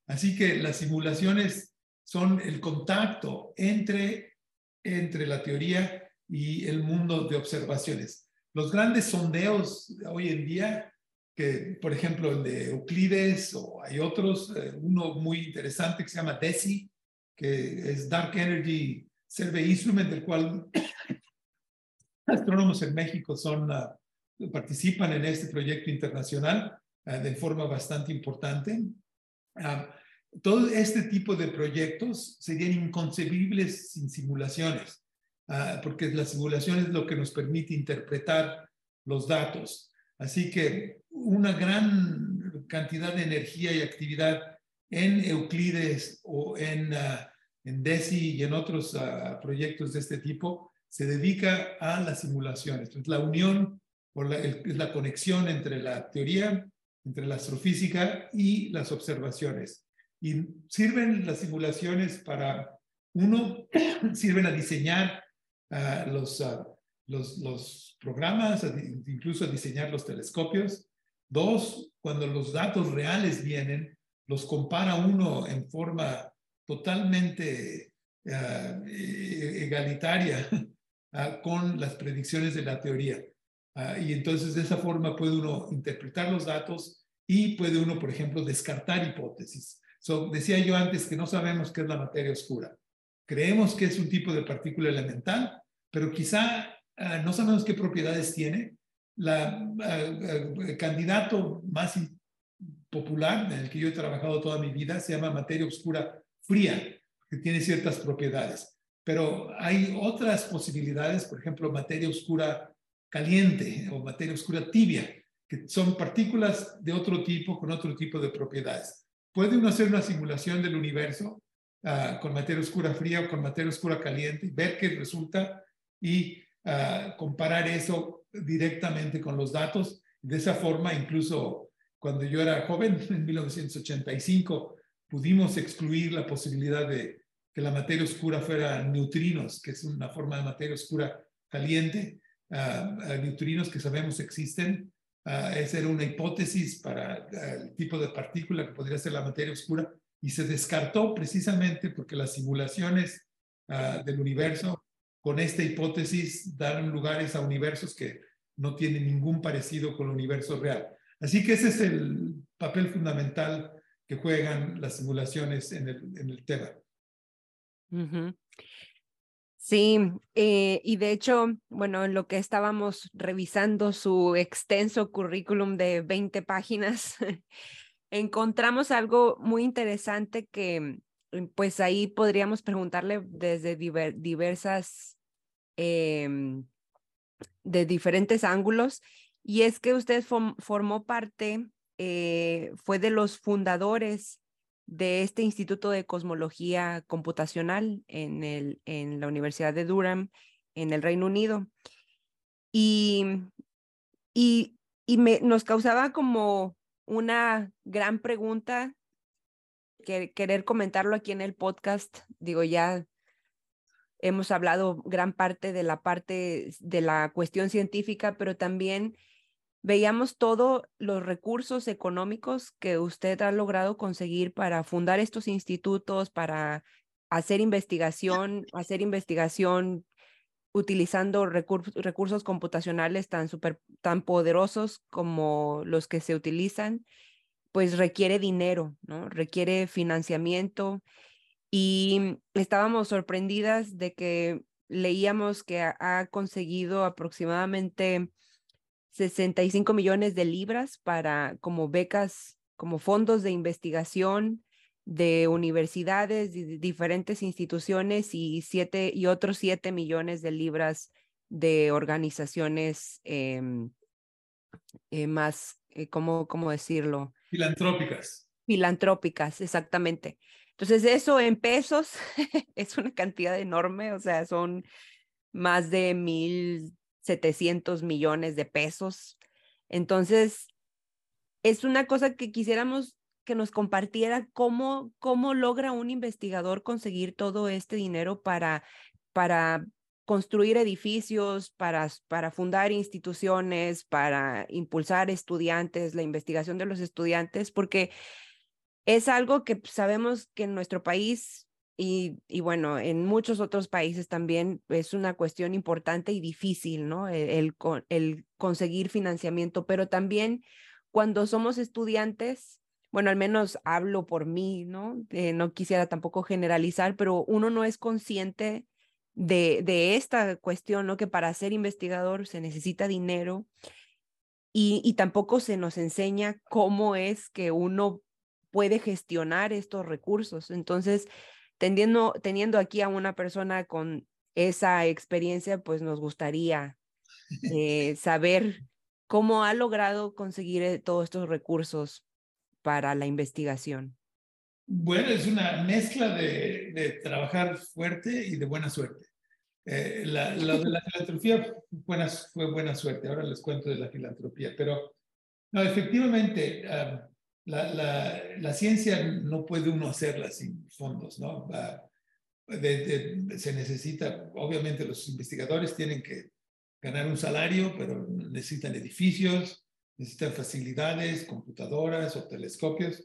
Así que las simulaciones son el contacto entre, entre la teoría y el mundo de observaciones. Los grandes sondeos de hoy en día, que por ejemplo el de Euclides o hay otros, eh, uno muy interesante que se llama DESI, que es Dark Energy Survey Instrument, del cual astrónomos en México son, ah, participan en este proyecto internacional ah, de forma bastante importante. Ah, todo este tipo de proyectos serían inconcebibles sin simulaciones, porque la simulación es lo que nos permite interpretar los datos. Así que una gran cantidad de energía y actividad en Euclides o en, en DESI y en otros ah, proyectos de este tipo se dedica a las simulaciones. Entonces, la unión o la, conexión entre la teoría, entre la astrofísica y las observaciones. Y sirven las simulaciones para, uno, sirven a diseñar ah, los, ah, los, los programas, incluso a diseñar los telescopios. Dos, cuando los datos reales vienen, los compara uno en forma totalmente e- egalitaria ah, con las predicciones de la teoría. Ah, y entonces de esa forma puede uno interpretar los datos y puede uno, por ejemplo, descartar hipótesis. So, decía yo antes que no sabemos qué es la materia oscura. Creemos que es un tipo de partícula elemental, pero quizá no sabemos qué propiedades tiene, la, el candidato más popular en el que yo he trabajado toda mi vida se llama materia oscura fría, que tiene ciertas propiedades. Pero hay otras posibilidades, por ejemplo, materia oscura caliente o materia oscura tibia, que son partículas de otro tipo con otro tipo de propiedades. Puede uno hacer una simulación del universo uh, con materia oscura fría o con materia oscura caliente, ver qué resulta y uh, comparar eso directamente con los datos. De esa forma, incluso cuando yo era joven, en 1985, pudimos excluir la posibilidad de que la materia oscura fuera neutrinos, que es una forma de materia oscura caliente, uh, neutrinos que sabemos existen. Uh, esa era una hipótesis para el tipo de partícula que podría ser la materia oscura y se descartó precisamente porque las simulaciones del universo con esta hipótesis dan lugares a universos que no tienen ningún parecido con el universo real. Así que ese es el papel fundamental que juegan las simulaciones en el, en el tema. Sí, eh, y de hecho, bueno, en lo que estábamos revisando su extenso currículum de 20 páginas, encontramos algo muy interesante que pues ahí podríamos preguntarle desde diversas, em, de diferentes ángulos, y es que usted formó parte, eh, fue de los fundadores de este Instituto de Cosmología Computacional en, el, en la Universidad de Durham, en el Reino Unido. Y, y, y me, nos causaba como una gran pregunta que, querer comentarlo aquí en el podcast. Digo, ya hemos hablado gran parte de la parte de la cuestión científica, pero también veíamos todos los recursos económicos que usted ha logrado conseguir para fundar estos institutos, para hacer investigación, hacer investigación utilizando recursos computacionales tan super, tan poderosos como los que se utilizan, pues requiere dinero, ¿no? Requiere financiamiento y estábamos sorprendidas de que leíamos que ha conseguido aproximadamente 65 millones de libras para como becas, como fondos de investigación de universidades y diferentes instituciones y siete y otros 7 millones de libras de organizaciones em, eh, más, eh, ¿cómo, ¿cómo decirlo? Filantrópicas. Filantrópicas, exactamente. Entonces, eso en pesos es una cantidad enorme, o sea, son más de mil 700 millones de pesos. Entonces, es una cosa que quisiéramos que nos compartiera cómo, cómo logra un investigador conseguir todo este dinero para, para construir edificios, para, para fundar instituciones, para impulsar estudiantes, la investigación de los estudiantes, porque es algo que sabemos que en nuestro país y, y, bueno, en muchos otros países también es una cuestión importante y difícil, ¿no? E, el, el, conseguir financiamiento, pero también cuando somos estudiantes, bueno, al menos hablo por mí, ¿no? Eh, no quisiera tampoco generalizar, pero uno no es consciente de, de esta cuestión, ¿no? Que para ser investigador se necesita dinero y, y tampoco se nos enseña cómo es que uno puede gestionar estos recursos. Entonces, teniendo, teniendo aquí a una persona con esa experiencia, pues nos gustaría eh, saber cómo ha logrado conseguir eh, todos estos recursos para la investigación. Bueno, es una mezcla de, de trabajar fuerte y de buena suerte. Eh, la, de la filantropía buena, fue buena suerte, ahora les cuento de la filantropía, pero no, efectivamente, la, la, la, ciencia no puede uno hacerla sin fondos, ¿no? se necesita, obviamente los investigadores tienen que ganar un salario, pero necesitan edificios, necesitan facilidades, computadoras o telescopios.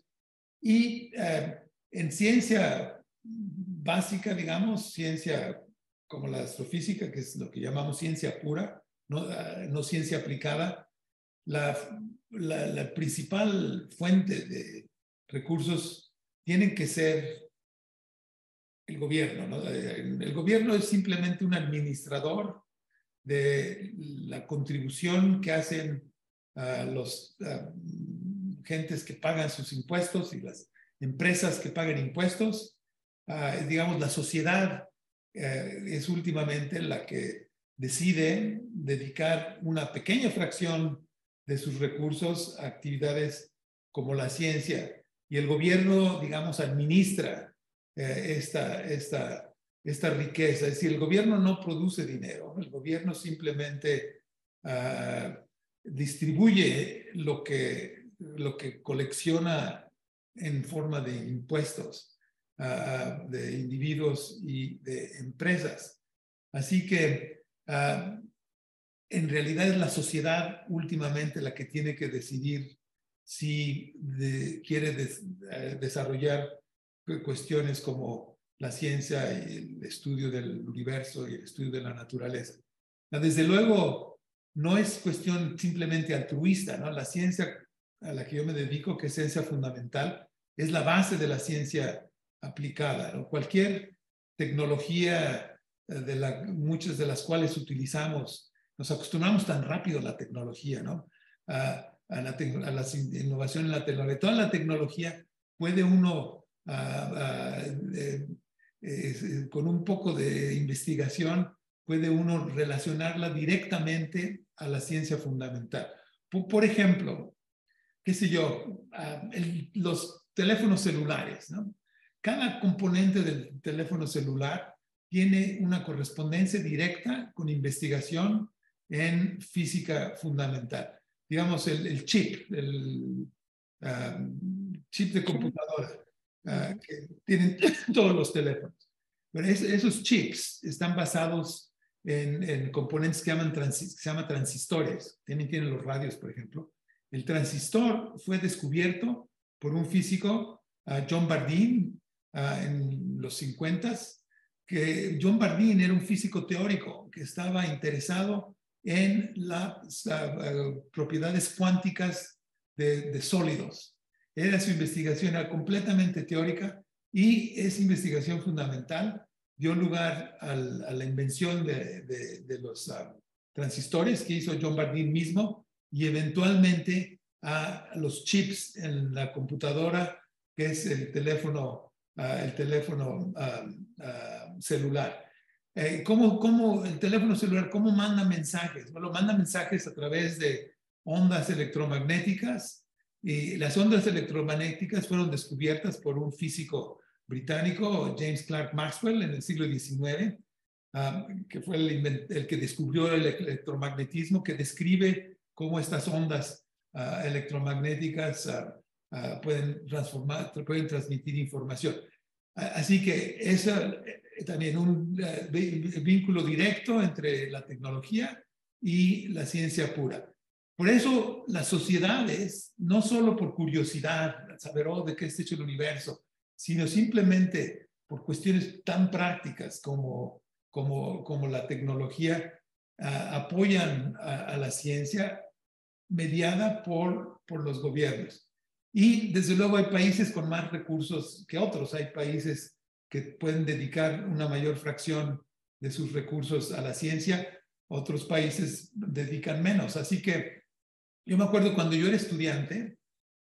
Y eh, en ciencia básica, digamos, ciencia como la astrofísica, que es lo que llamamos ciencia pura, no, ah, no ciencia aplicada, la, la, principal fuente de recursos tiene que ser el gobierno. ¿no? El gobierno es simplemente un administrador de la contribución que hacen los gentes que pagan sus impuestos y las empresas que pagan impuestos. digamos, la sociedad eh, es últimamente la que decide dedicar una pequeña fracción de sus recursos a actividades como la ciencia y el gobierno, digamos, administra eh, esta, esta, esta riqueza. Es decir, el gobierno no produce dinero, el gobierno simplemente ah, distribuye lo que, lo que colecciona en forma de impuestos ah, de individuos y de empresas. Así que ah, en realidad es la sociedad últimamente la que tiene que decidir si quiere eh, desarrollar cuestiones como la ciencia y el estudio del universo y el estudio de la naturaleza. Desde luego, no es cuestión simplemente altruista, ¿no? La ciencia a la que yo me dedico, que es ciencia fundamental, es la base de la ciencia aplicada. ¿no? Cualquier tecnología, eh, de la, muchas de las cuales utilizamos, nos acostumbramos tan rápido a la tecnología, ¿no? A, a la, innovación en la tecnología. Toda la tecnología puede uno, eh, con un poco de investigación, puede uno relacionarla directamente a la ciencia fundamental. Por, ejemplo, qué sé yo, los teléfonos celulares. Cada componente del teléfono celular tiene una correspondencia directa con investigación en física fundamental digamos, el, chip, el ah, chip de computadora ah, que tienen todos los teléfonos. Pero esos chips están basados en, componentes que, llaman se llaman transistores. También tienen los radios, por ejemplo. El transistor fue descubierto por un físico, ah, John Bardeen, en los 50 que John Bardeen era un físico teórico que estaba interesado en las eh, propiedades cuánticas de, sólidos. Era su investigación era completamente teórica y esa investigación fundamental dio lugar a la invención de, los ah, transistores que hizo John Bardeen mismo y eventualmente a los chips en la computadora que es el teléfono, ah, el teléfono ah, celular. Eh, ¿cómo, ¿cómo, el teléfono celular, cómo manda mensajes? Bueno, manda mensajes a través de ondas electromagnéticas y las ondas electromagnéticas fueron descubiertas por un físico británico, James Clerk Maxwell, en el siglo XIX, ah, que fue el, el, que descubrió el electromagnetismo, que describe cómo estas ondas ah, electromagnéticas ah, pueden transformar, pueden transmitir información. Así que esa también un eh, vínculo directo entre la tecnología y la ciencia pura. Por eso las sociedades, no solo por curiosidad, saber oh, de qué está hecho el universo, sino simplemente por cuestiones tan prácticas como, como, como la tecnología, apoyan a, la ciencia mediada por, por los gobiernos. Y desde luego hay países con más recursos que otros, hay países que pueden dedicar una mayor fracción de sus recursos a la ciencia, otros países dedican menos. Así que yo me acuerdo cuando yo era estudiante,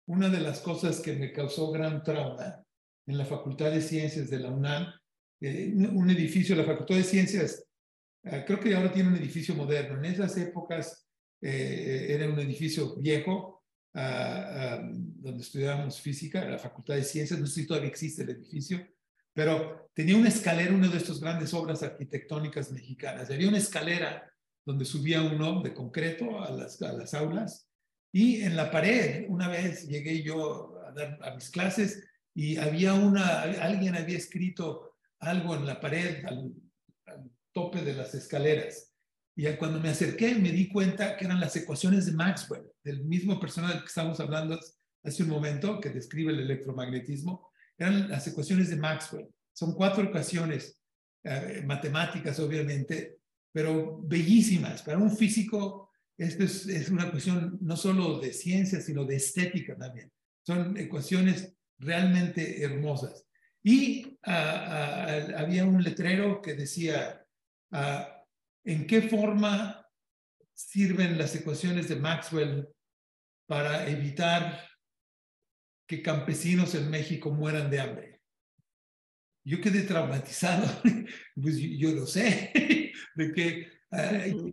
una de las cosas que me causó gran trauma en la Facultad de Ciencias de la UNAM, eh, un edificio, la Facultad de Ciencias, eh, creo que ahora tiene un edificio moderno. En esas épocas eh, era un edificio viejo, ah, ah, donde estudiábamos física, la Facultad de Ciencias, no sé si todavía existe el edificio, pero tenía una escalera, una de estas grandes obras arquitectónicas mexicanas. Había una escalera donde subía uno de concreto a las, a las aulas y en la pared, una vez llegué yo a dar a mis clases y había una, alguien había escrito algo en la pared al, tope de las escaleras. Y cuando me acerqué me di cuenta que eran las ecuaciones de Maxwell, del mismo personal que estamos hablando hace un momento, que describe el electromagnetismo eran las ecuaciones de Maxwell. Son cuatro ecuaciones eh, matemáticas, obviamente, pero bellísimas. Para un físico, esto es, una cuestión no solo de ciencia, sino de estética también. Son ecuaciones realmente hermosas. Y ah, ah, había un letrero que decía, ah, ¿en qué forma sirven las ecuaciones de Maxwell para evitar que campesinos en México mueran de hambre? Yo quedé traumatizado, pues yo, lo sé, de que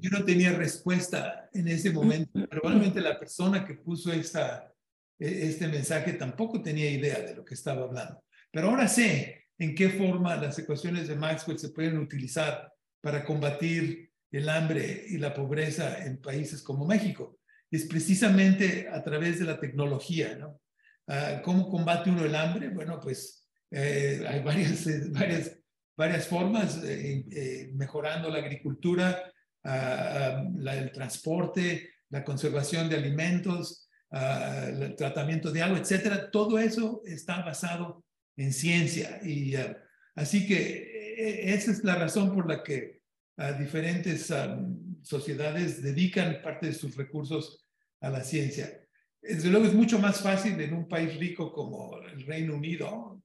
yo no tenía respuesta en ese momento. Probablemente la persona que puso esta, e, este mensaje tampoco tenía idea de lo que estaba hablando. Pero ahora sé en qué forma las ecuaciones de Maxwell se pueden utilizar para combatir el hambre y la pobreza en países como México. Es precisamente a través de la tecnología, ¿no? Ah, ¿Cómo combate uno el hambre? Bueno, pues eh, hay varias, eh, varias, varias formas, eh, mejorando la agricultura, ah, ah, el transporte, la conservación de alimentos, el tratamiento de agua, etcétera. Todo eso está basado en ciencia. Y así que esa es la razón por la que diferentes sociedades dedican parte de sus recursos a la ciencia. Desde luego es mucho más fácil en un país rico como el Reino Unido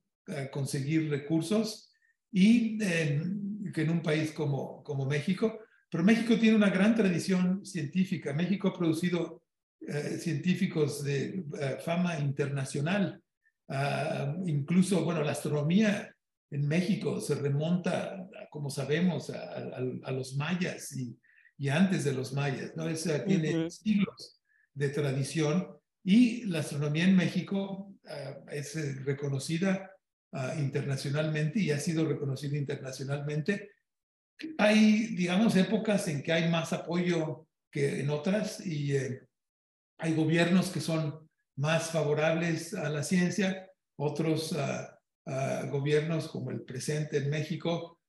conseguir recursos y que en un país como, como México. Pero México tiene una gran tradición científica. México ha producido eh, científicos de eh, fama internacional. Ah, incluso, bueno, la astronomía en México se remonta, como sabemos, a, los mayas y, y, antes de los mayas, ¿no? Esa tiene siglos de tradición y la astronomía en México ah, es eh, reconocida ah, internacionalmente y ha sido reconocida internacionalmente. Hay, digamos, épocas en que hay más apoyo que en otras y eh, hay gobiernos que son más favorables a la ciencia, otros uh, gobiernos como el presente en México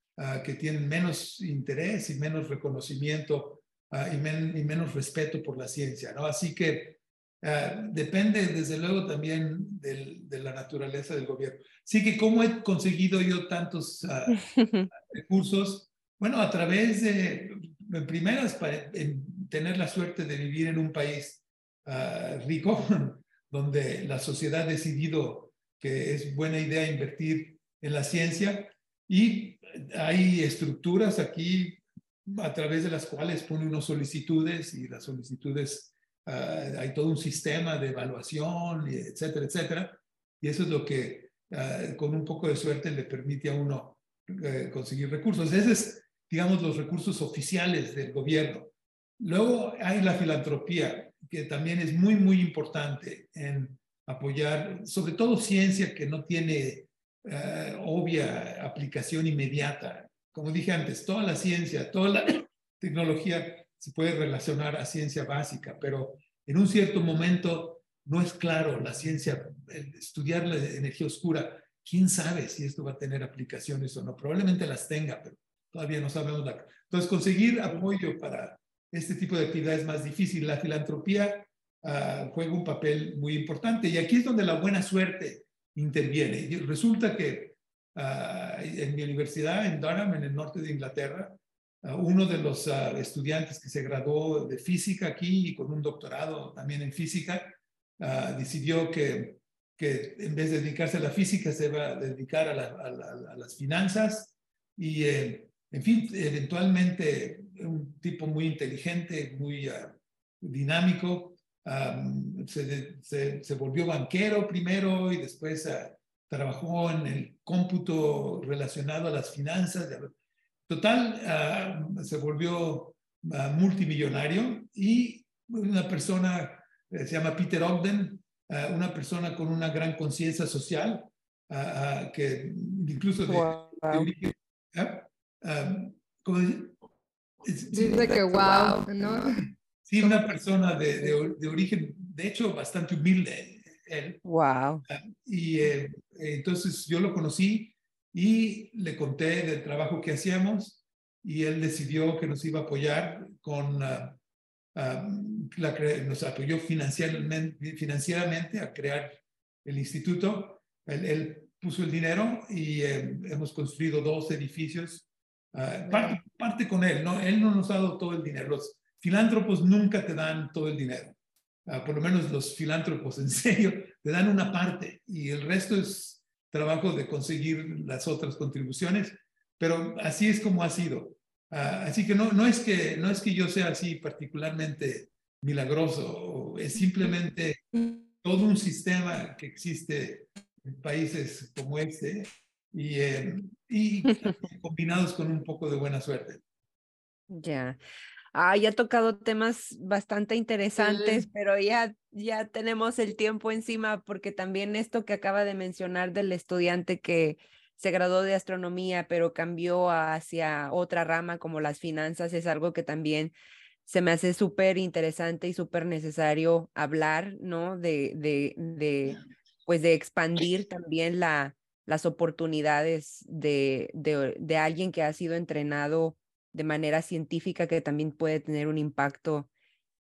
que tienen menos interés y menos reconocimiento y, y, menos respeto por la ciencia, ¿no? Así que Ah, depende, desde luego, también del, de la naturaleza del gobierno. Así que, ¿cómo he conseguido yo tantos ah, recursos? Bueno, a través de, en primeras, para, tener la suerte de vivir en un país uh, rico, donde la sociedad ha decidido que es buena idea invertir en la ciencia y hay estructuras aquí a través de las cuales pone uno solicitudes y las solicitudes Ah, hay todo un sistema de evaluación, etcétera, etcétera. Y eso es lo que ah, con un poco de suerte le permite a uno eh, conseguir recursos. Esos es, digamos, los recursos oficiales del gobierno. Luego hay la filantropía, que también es muy, muy importante en apoyar, sobre todo ciencia que no tiene eh, obvia aplicación inmediata. Como dije antes, toda la ciencia, toda la tecnología se puede relacionar a ciencia básica, pero en un cierto momento no es claro la ciencia, estudiar la energía oscura, quién sabe si esto va a tener aplicaciones o no. Probablemente las tenga, pero todavía no sabemos. La... Entonces, conseguir apoyo para este tipo de actividades es más difícil. La filantropía uh, juega un papel muy importante y aquí es donde la buena suerte interviene. Resulta que uh, en mi universidad, en Durham, en el norte de Inglaterra, uno de los ah, estudiantes que se graduó de física aquí y con un doctorado también en física, ah, decidió que, que en vez de dedicarse a la física se va a dedicar a, las finanzas y, eh, en fin, eventualmente un tipo muy inteligente, muy ah, dinámico, se, se, volvió banquero primero y después trabajó en el cómputo relacionado a las finanzas. Total, ah, se volvió ah, multimillonario y una persona, eh, se llama Peter Ogden, ah, una persona con una gran conciencia social, que incluso de, origen, ¿cómo dice? Dice que wow, ¿no? Sí, una persona de, de, origen, de hecho, bastante humilde. Él. Wow. Y eh, entonces yo lo conocí y le conté del trabajo que hacíamos y él decidió que nos iba a apoyar con, ah, la, nos apoyó financieramente, financieramente a crear el instituto. Él, puso el dinero y eh, hemos construido dos edificios. Ah, parte, parte, con él, ¿no? Él no nos ha dado todo el dinero. Los filántropos nunca te dan todo el dinero. por lo menos los filántropos en serio te dan una parte y el resto es trabajo de conseguir las otras contribuciones, pero así es como ha sido. Ah, así que no, no, es que no es que yo sea así particularmente milagroso, es simplemente todo un sistema que existe en países como este y, eh, y combinados con un poco de buena suerte. Ya. Ah, ya ha tocado temas bastante interesantes, pero ya, ya tenemos el tiempo encima porque también esto que acaba de mencionar del estudiante que se graduó de astronomía, pero cambió hacia otra rama como las finanzas, es algo que también se me hace súper interesante y súper necesario hablar, ¿no? De, de, de, pues de expandir también la, las oportunidades de, de, de alguien que ha sido entrenado de manera científica, que también puede tener un impacto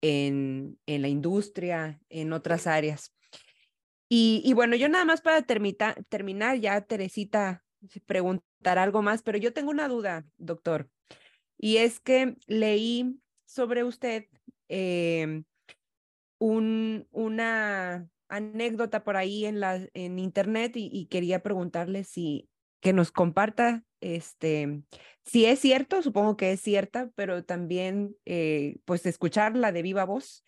en, en la industria, en otras áreas. Y, y, bueno, yo nada más para terminar, ya Teresita preguntar algo más, pero yo tengo una duda, doctor, y es que leí sobre usted eh, un, una anécdota por ahí en, la, en internet y, quería preguntarle si que nos comparta este si es cierto, supongo que es cierta, pero también eh, pues escucharla de viva voz.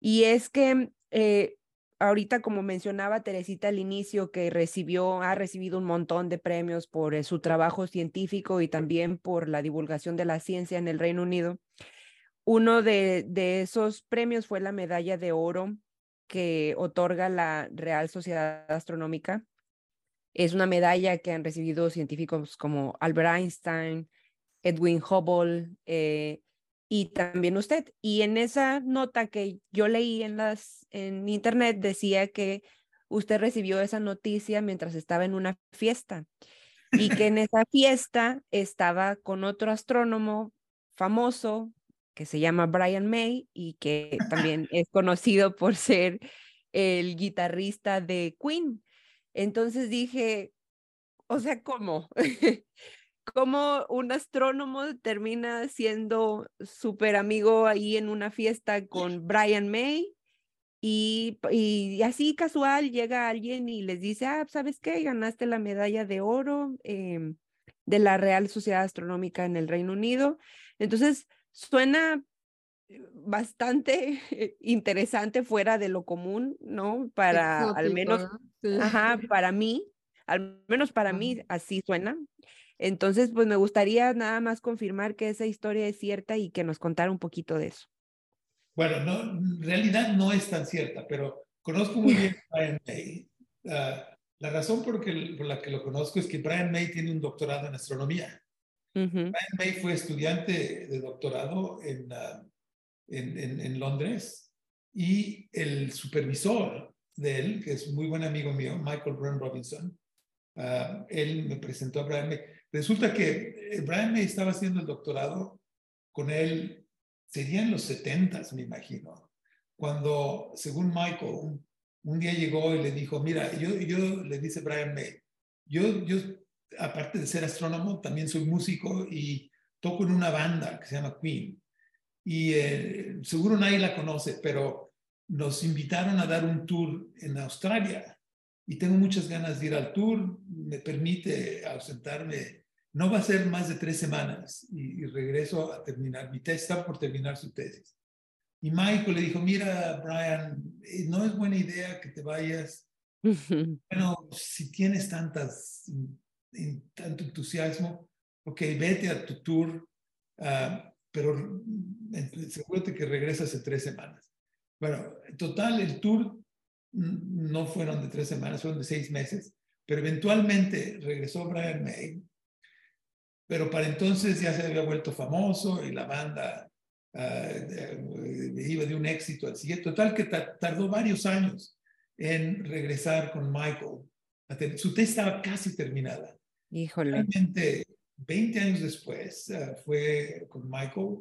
Y es que eh, ahorita, como mencionaba Teresita al inicio, que recibió, ha recibido un montón de premios por eh, su trabajo científico y también por la divulgación de la ciencia en el Reino Unido. Uno de, de esos premios fue la medalla de oro que otorga la Real Sociedad Astronómica. Es una medalla que han recibido científicos como Albert Einstein, Edwin Hubble eh, y también usted. Y en esa nota que yo leí en, las, en internet decía que usted recibió esa noticia mientras estaba en una fiesta y que en esa fiesta estaba con otro astrónomo famoso que se llama Brian May y que también es conocido por ser el guitarrista de Queen. Entonces dije, o sea, ¿cómo? ¿Cómo un astrónomo termina siendo súper amigo ahí en una fiesta con Brian May? Y, así casual llega alguien y les dice, ah, ¿sabes qué? Ganaste la medalla de oro em, de la Real Sociedad Astronómica en el Reino Unido. Entonces, suena bastante interesante fuera de lo común, ¿no? Para al menos, ajá, para mí, al menos para mí así suena. Entonces, pues me gustaría nada más confirmar que esa historia es cierta y que nos contara un poquito de eso. Bueno, no, en realidad no es tan cierta, pero conozco muy bien a Brian May. Ah, la razón por, por la que lo conozco es que Brian May tiene un doctorado en astronomía. Brian May fue estudiante de doctorado ah, en, en, en, Londres y el supervisor de él, que es muy buen amigo mío, Michael Brown Robinson, ah, él me presentó a Brian May. Resulta que eh, Brian May estaba haciendo el doctorado con él, serían los 70, me imagino, cuando, según Michael, un, un, día llegó y le dijo, mira, yo, yo le dice Brian May, yo, yo aparte de ser astrónomo, también soy músico y toco en una banda que se llama Queen. Y eh, seguro nadie la conoce, pero nos invitaron a dar un tour en Australia y tengo muchas ganas de ir al tour. Me permite ausentarme. No va a ser más de tres semanas y, regreso a terminar. Mi tesis está por terminar su tesis. Y Michael le dijo, mira, Brian, eh, no es buena idea que te vayas. bueno, si tienes tantas en tanto entusiasmo, ok, vete a tu tour, uh, pero asegúrate que regresas en tres semanas. Bueno, en total el tour no fueron de tres semanas, fueron de seis meses, pero eventualmente regresó Brian May, pero para entonces ya se había vuelto famoso y la banda uh, iba de un éxito al siguiente. Total que tardó varios años en regresar con Michael. Su tesis estaba casi terminada. Híjole. Realmente, 20 años después, ah, fue con Michael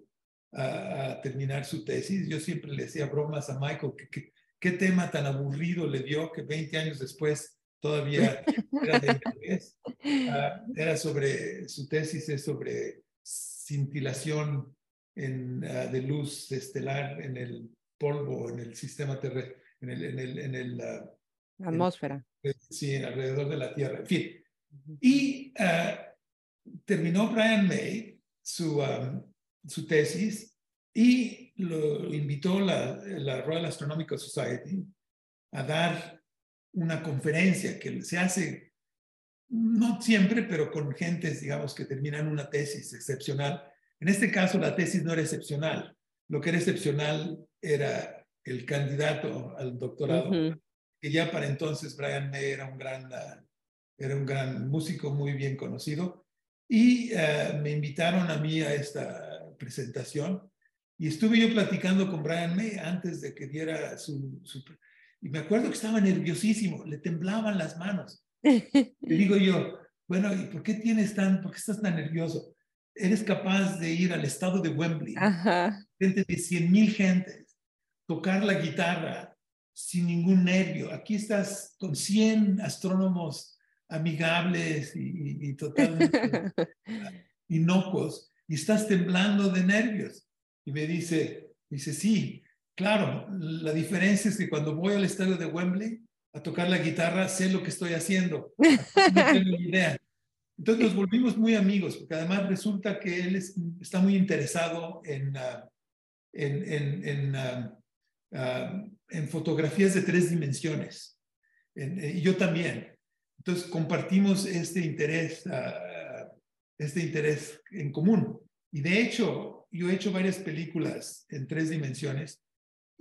a terminar su tesis. Yo siempre le decía bromas a Michael que, qué tema tan aburrido le dio que 20 años después todavía era de uh, era sobre, su tesis es sobre cintilación en, ah, de luz estelar en el polvo, en el sistema terrestre, en el... En el, en el atmósfera. sí, alrededor de la Tierra. En fin, y uh, terminó Brian May, su, um, su tesis y lo invitó la, la Royal Astronomical Society a dar una conferencia que se hace, no siempre, pero con gentes, digamos, que terminan una tesis excepcional. En este caso, la tesis no era excepcional. Lo que era excepcional era el candidato al doctorado, que ya para entonces Brian May era un gran, era un gran músico muy bien conocido. Y eh, me invitaron a mí a esta presentación y estuve yo platicando con Brian May antes de que diera su, su y me acuerdo que estaba nerviosísimo, le temblaban las manos. Le digo yo, bueno, ¿y por qué tienes tan, por qué estás tan nervioso? Eres capaz de ir al estado de Wembley, frente de 100 mil gentes, tocar la guitarra sin ningún nervio. Aquí estás con 100 astrónomos amigables y, y totalmente inocuos y estás temblando de nervios. Y me dice, dice, sí, Claro, la diferencia es que cuando voy al estadio de Wembley a tocar la guitarra, sé lo que estoy haciendo. No tengo idea. Entonces nos volvimos muy amigos, porque además resulta que él está muy interesado en, ah, en, ah, ah, en, fotografías de tres dimensiones. Eh, y yo también. Entonces compartimos este interés, este interés en común. Y de hecho, yo he hecho varias películas en tres dimensiones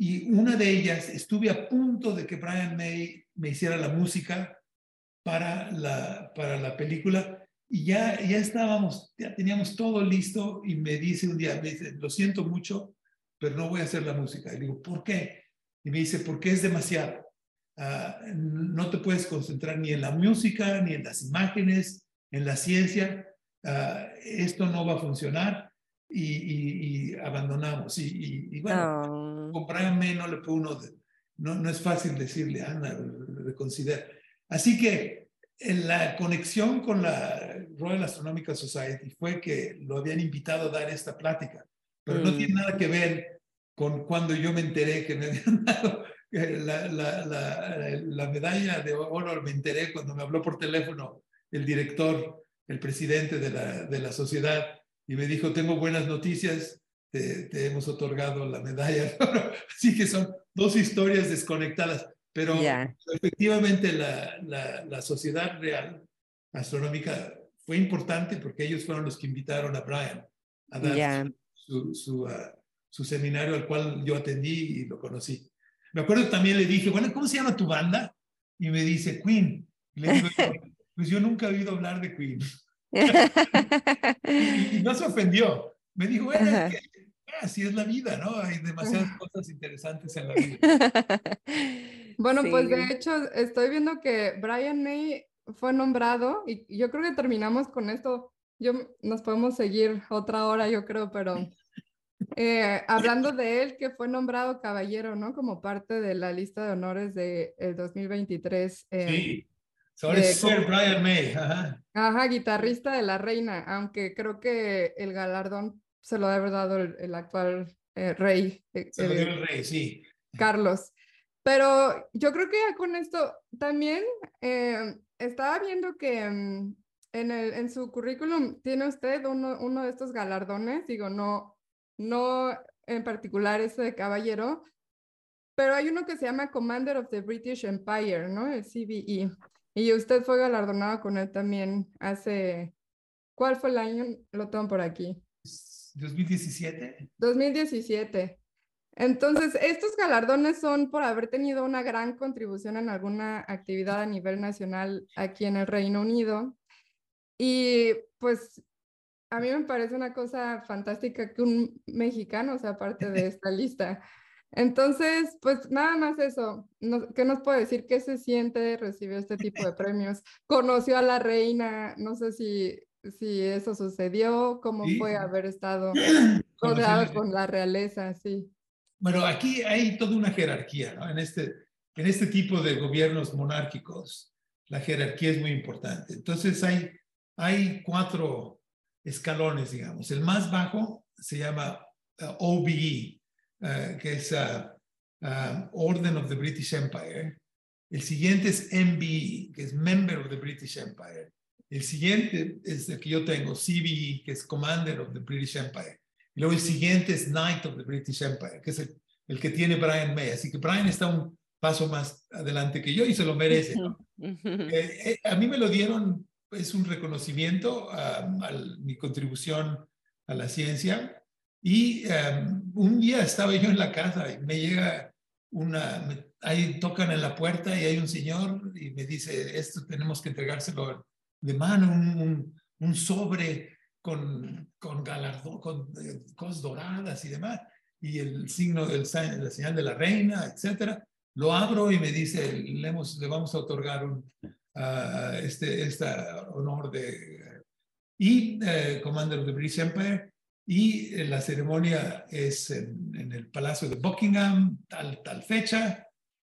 y una de ellas estuve a punto de que Brian May me hiciera la música para la, para la película y ya, ya estábamos, ya teníamos todo listo y me dice un día, me dice, lo siento mucho, pero no voy a hacer la música. Y digo, ¿por qué? Y me dice, porque es demasiado. Ah, no te puedes concentrar ni en la música, ni en las imágenes, en la ciencia. Uh, esto no va a funcionar y, abandonamos. Y, bueno, con Brian May no le puedo uno, no, no es fácil decirle, Ana, reconsidera. Así que en la conexión con la Royal Astronomical Society fue que lo habían invitado a dar esta plática, pero no tiene mm. nada que ver con cuando yo me enteré que me habían dado la, la, la, la medalla de oro, me enteré cuando me habló por teléfono el director, el presidente de la, de la sociedad, y me dijo, tengo buenas noticias, te, hemos otorgado la medalla. Así que son dos historias desconectadas, pero efectivamente la, la, Sociedad Real Astronómica fue importante porque ellos fueron los que invitaron a Brian a dar su, su, ah, su, seminario al cual yo atendí y lo conocí. Me acuerdo también le dije, bueno, ¿cómo se llama tu banda? Y me dice, Queen. Y le digo, pues yo nunca he oído hablar de Queen y, no se ofendió. Me dijo, bueno, así es la vida, ¿no? Hay demasiadas cosas interesantes en la vida. Bueno, pues de hecho estoy viendo que Brian May fue nombrado y yo creo que terminamos con esto. Yo, nos podemos seguir otra hora, yo creo, pero eh, hablando de él, que fue nombrado caballero, ¿no? Como parte de la lista de honores del de, 2023. sí. Sobre Sir Brian May. Ajá. guitarrista de la reina, aunque creo que el galardón se lo ha dado el, actual eh, rey. Eh, se lo dio el rey, sí. Carlos. Pero yo creo que ya con esto también eh, estaba viendo que mm, en, el, en su currículum tiene usted uno, uno de estos galardones, digo, no, no en particular ese de caballero, pero hay uno que se llama Commander of the British Empire, ¿no? El CBE. Y usted fue galardonado con él también hace, ¿cuál fue el año? Lo tengo por aquí. 2017. 2017. Entonces, estos galardones son por haber tenido una gran contribución en alguna actividad a nivel nacional aquí en el Reino Unido. Y pues a mí me parece una cosa fantástica que un mexicano sea parte de esta lista. Entonces, pues nada más eso. ¿Qué nos puede decir? ¿Qué se siente recibir este tipo de premios? ¿Conoció a la reina? No sé si, si eso sucedió, cómo fue haber estado rodeado con la realeza, sí. Bueno, aquí hay toda una jerarquía, ¿no? En este, en este tipo de gobiernos monárquicos, la jerarquía es muy importante. Entonces hay, hay cuatro escalones, digamos. El más bajo se llama uh, OBE, eh, que es uh, uh, Order of the British Empire. El siguiente es MBE, que es Member of the British Empire. El siguiente es el que yo tengo, CBE, que es Commander of the British Empire. Y luego el siguiente es Knight of the British Empire, que es el, el que tiene Brian May. Así que Brian está un paso más adelante que yo y se lo merece. Eh, eh, a mí me lo dieron, es un reconocimiento a, mi contribución a la ciencia. Y em, un día estaba yo en la casa y me llega una, ahí tocan en la puerta y hay un señor y me dice, esto tenemos que entregárselo de mano, un, un, sobre con, con galardón, con eh, cosas doradas y demás, y el signo del la señal de la reina, etcétera. Lo abro y me dice, le, le vamos a otorgar un, este, este honor de... Y eh, Commander of the British Empire, y eh, la ceremonia es en, el Palacio de Buckingham, tal, tal fecha,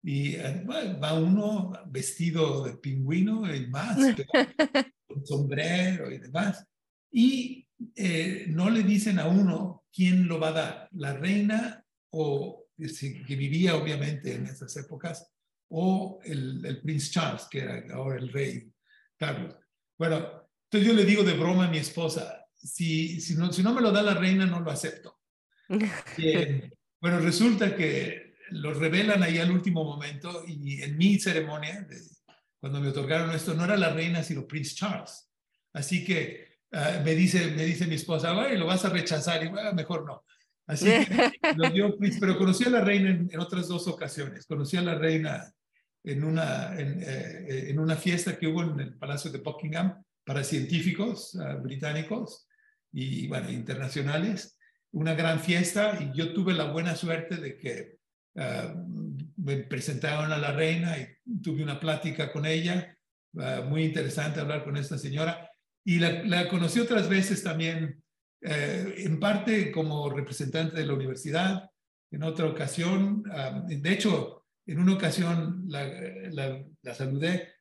y eh, va uno vestido de pingüino y más, con sombrero y demás, y no le dicen a uno quién lo va a dar, la reina o que vivía obviamente en esas épocas, o el, el Prince Charles, que era ahora el rey Carlos. Bueno, entonces yo le digo de broma a mi esposa, si, si, no, si no me lo da la reina, no lo acepto. bueno, resulta que lo revelan ahí al último momento y en mi ceremonia, cuando me otorgaron esto, no era la reina, sino Prince Charles. Así que ah, me, dice, me dice mi esposa, lo vas a rechazar, y bueno, mejor no. Así que lo dio pero conocí a la reina en, otras dos ocasiones. Conocí a la reina en una, en, eh, en, una fiesta que hubo en el Palacio de Buckingham para científicos ah, británicos y, bueno, internacionales. Una gran fiesta y yo tuve la buena suerte de que ah, me presentaron a la reina y tuve una plática con ella. Muy interesante hablar con esta señora. Y la, la conocí otras veces también eh, en parte como representante de la universidad, en otra ocasión, de hecho, en una ocasión la, la, saludé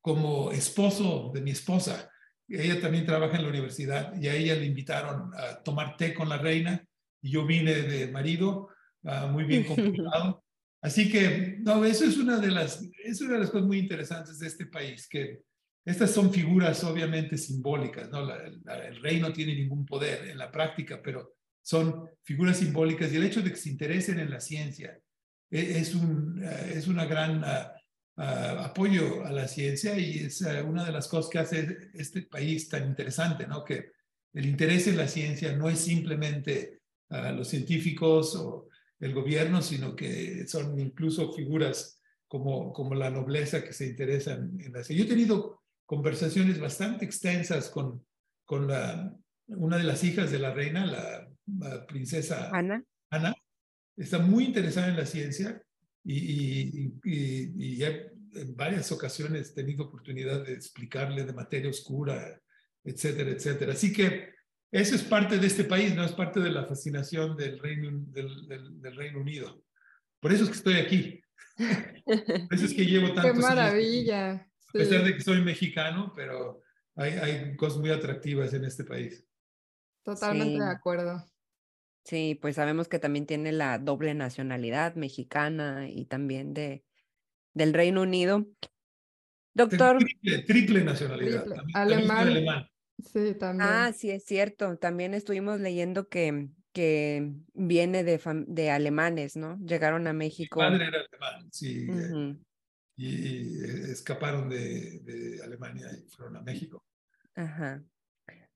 como esposo de mi esposa. Ella también trabaja en la universidad y a ella le invitaron a tomar té con la reina y yo vine de marido, ah, muy bien comportado. Así que, no, eso es una, de las, es una de las cosas muy interesantes de este país, que estas son figuras obviamente simbólicas, ¿no? el rey no tiene ningún poder en la práctica, pero son figuras simbólicas y el hecho de que se interesen en la ciencia e, es un eh, es una gran ah, ah, apoyo a la ciencia y es eh, una de las cosas que hace este país tan interesante, ¿no? Que el interés en la ciencia no es simplemente a los científicos o el gobierno, sino que son incluso figuras como, como la nobleza que se interesan en la ciencia. Yo he tenido conversaciones bastante extensas con, con la, una de las hijas de la reina, la, princesa Ana. Ana. Está muy interesada en la ciencia y, y, en varias ocasiones he tenido oportunidad de explicarle de materia oscura, etcétera, etcétera. Así que eso es parte de este país, no es parte de la fascinación del Reino, del, del, Reino Unido. Por eso es que estoy aquí. Por eso es que llevo tantos ¡Qué maravilla! A pesar de que soy mexicano, pero hay, hay cosas muy atractivas en este país. Totalmente de acuerdo. Sí, pues sabemos que también tiene la doble nacionalidad mexicana y también de, del Reino Unido. Doctor. Triple, nacionalidad. Alemán. Sí, también. Ah, sí, es cierto. También estuvimos leyendo que, que viene de, de alemanes, ¿no? Llegaron a México. Mi padre era alemán, sí y escaparon de, Alemania y fueron a México. Ajá.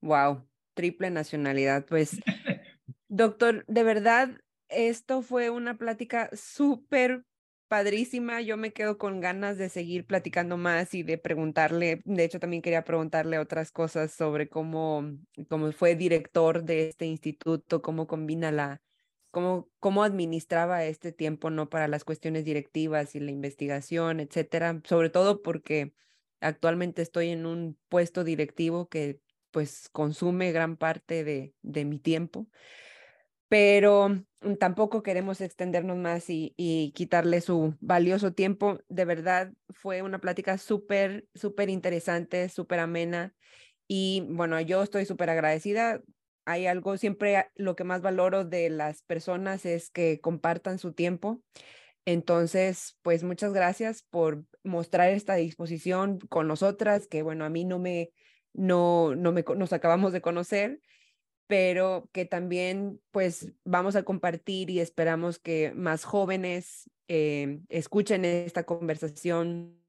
Wow, triple nacionalidad. Pues, doctor, de verdad, esto fue una plática súper padrísima. Yo me quedo con ganas de seguir platicando más y de preguntarle, de hecho también quería preguntarle otras cosas sobre cómo, cómo fue director de este instituto, cómo combina la, cómo, cómo administraba este tiempo, ¿no? Para las cuestiones directivas y la investigación, etcétera. Sobre todo porque actualmente estoy en un puesto directivo que pues consume gran parte de, de mi tiempo, pero mm, tampoco queremos extendernos más y, y quitarle su valioso tiempo. De verdad, fue una plática súper, súper interesante, súper amena. Y bueno, yo estoy súper agradecida hay algo, siempre lo que más valoro de las personas es que compartan su tiempo Entonces, pues muchas gracias por mostrar esta disposición con nosotras, que bueno, a mí no me, no, no me, nos acabamos de conocer, pero que también pues vamos a compartir y esperamos que más jóvenes eh, escuchen esta conversación,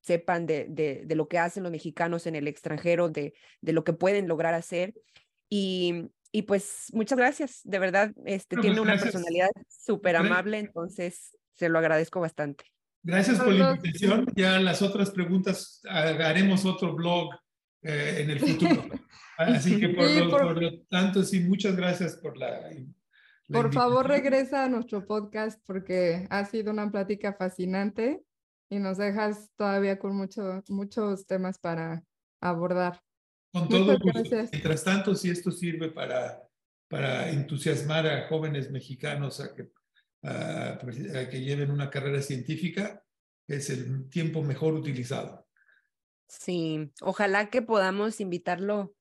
sepan de, de, lo que hacen los mexicanos en el extranjero, de, de lo que pueden lograr hacer. Y, y pues muchas gracias, de verdad, este, tiene pues, una personalidad súper amable, entonces se lo agradezco bastante. Gracias por la invitación. Ya las otras preguntas haremos otro blog eh, en el futuro. Así que por, lo, tanto, sí, muchas gracias por la... por favor, regresa a nuestro podcast porque ha sido una plática fascinante y nos dejas todavía con mucho, muchos temas para abordar. Con todo gusto. Mientras tanto, si esto sirve para, para entusiasmar a jóvenes mexicanos a que, a que lleven una carrera científica, es el tiempo mejor utilizado. Sí, ojalá que podamos invitarlo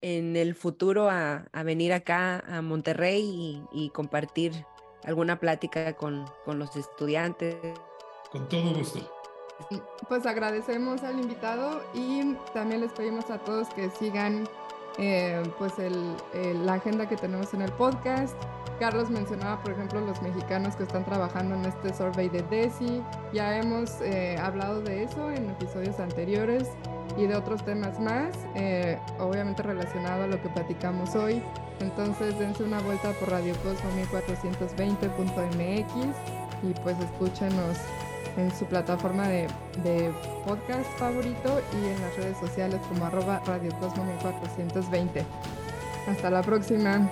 en el futuro a, a venir acá a Monterrey y, y, compartir alguna plática con, con los estudiantes. Con todo gusto. Pues agradecemos al invitado y también les pedimos a todos que sigan eh, pues el, la agenda que tenemos en el podcast. Carlos mencionaba, por ejemplo, los mexicanos que están trabajando en este survey de DESI. Ya hemos eh, hablado de eso en episodios anteriores y de otros temas más, eh, obviamente relacionado a lo que platicamos hoy. Entonces dense una vuelta por Radio Cosmo 1420.mx y pues escúchenos en su plataforma de, podcast favorito y en las redes sociales como arroba Radio Cosmo 1420. Hasta la próxima.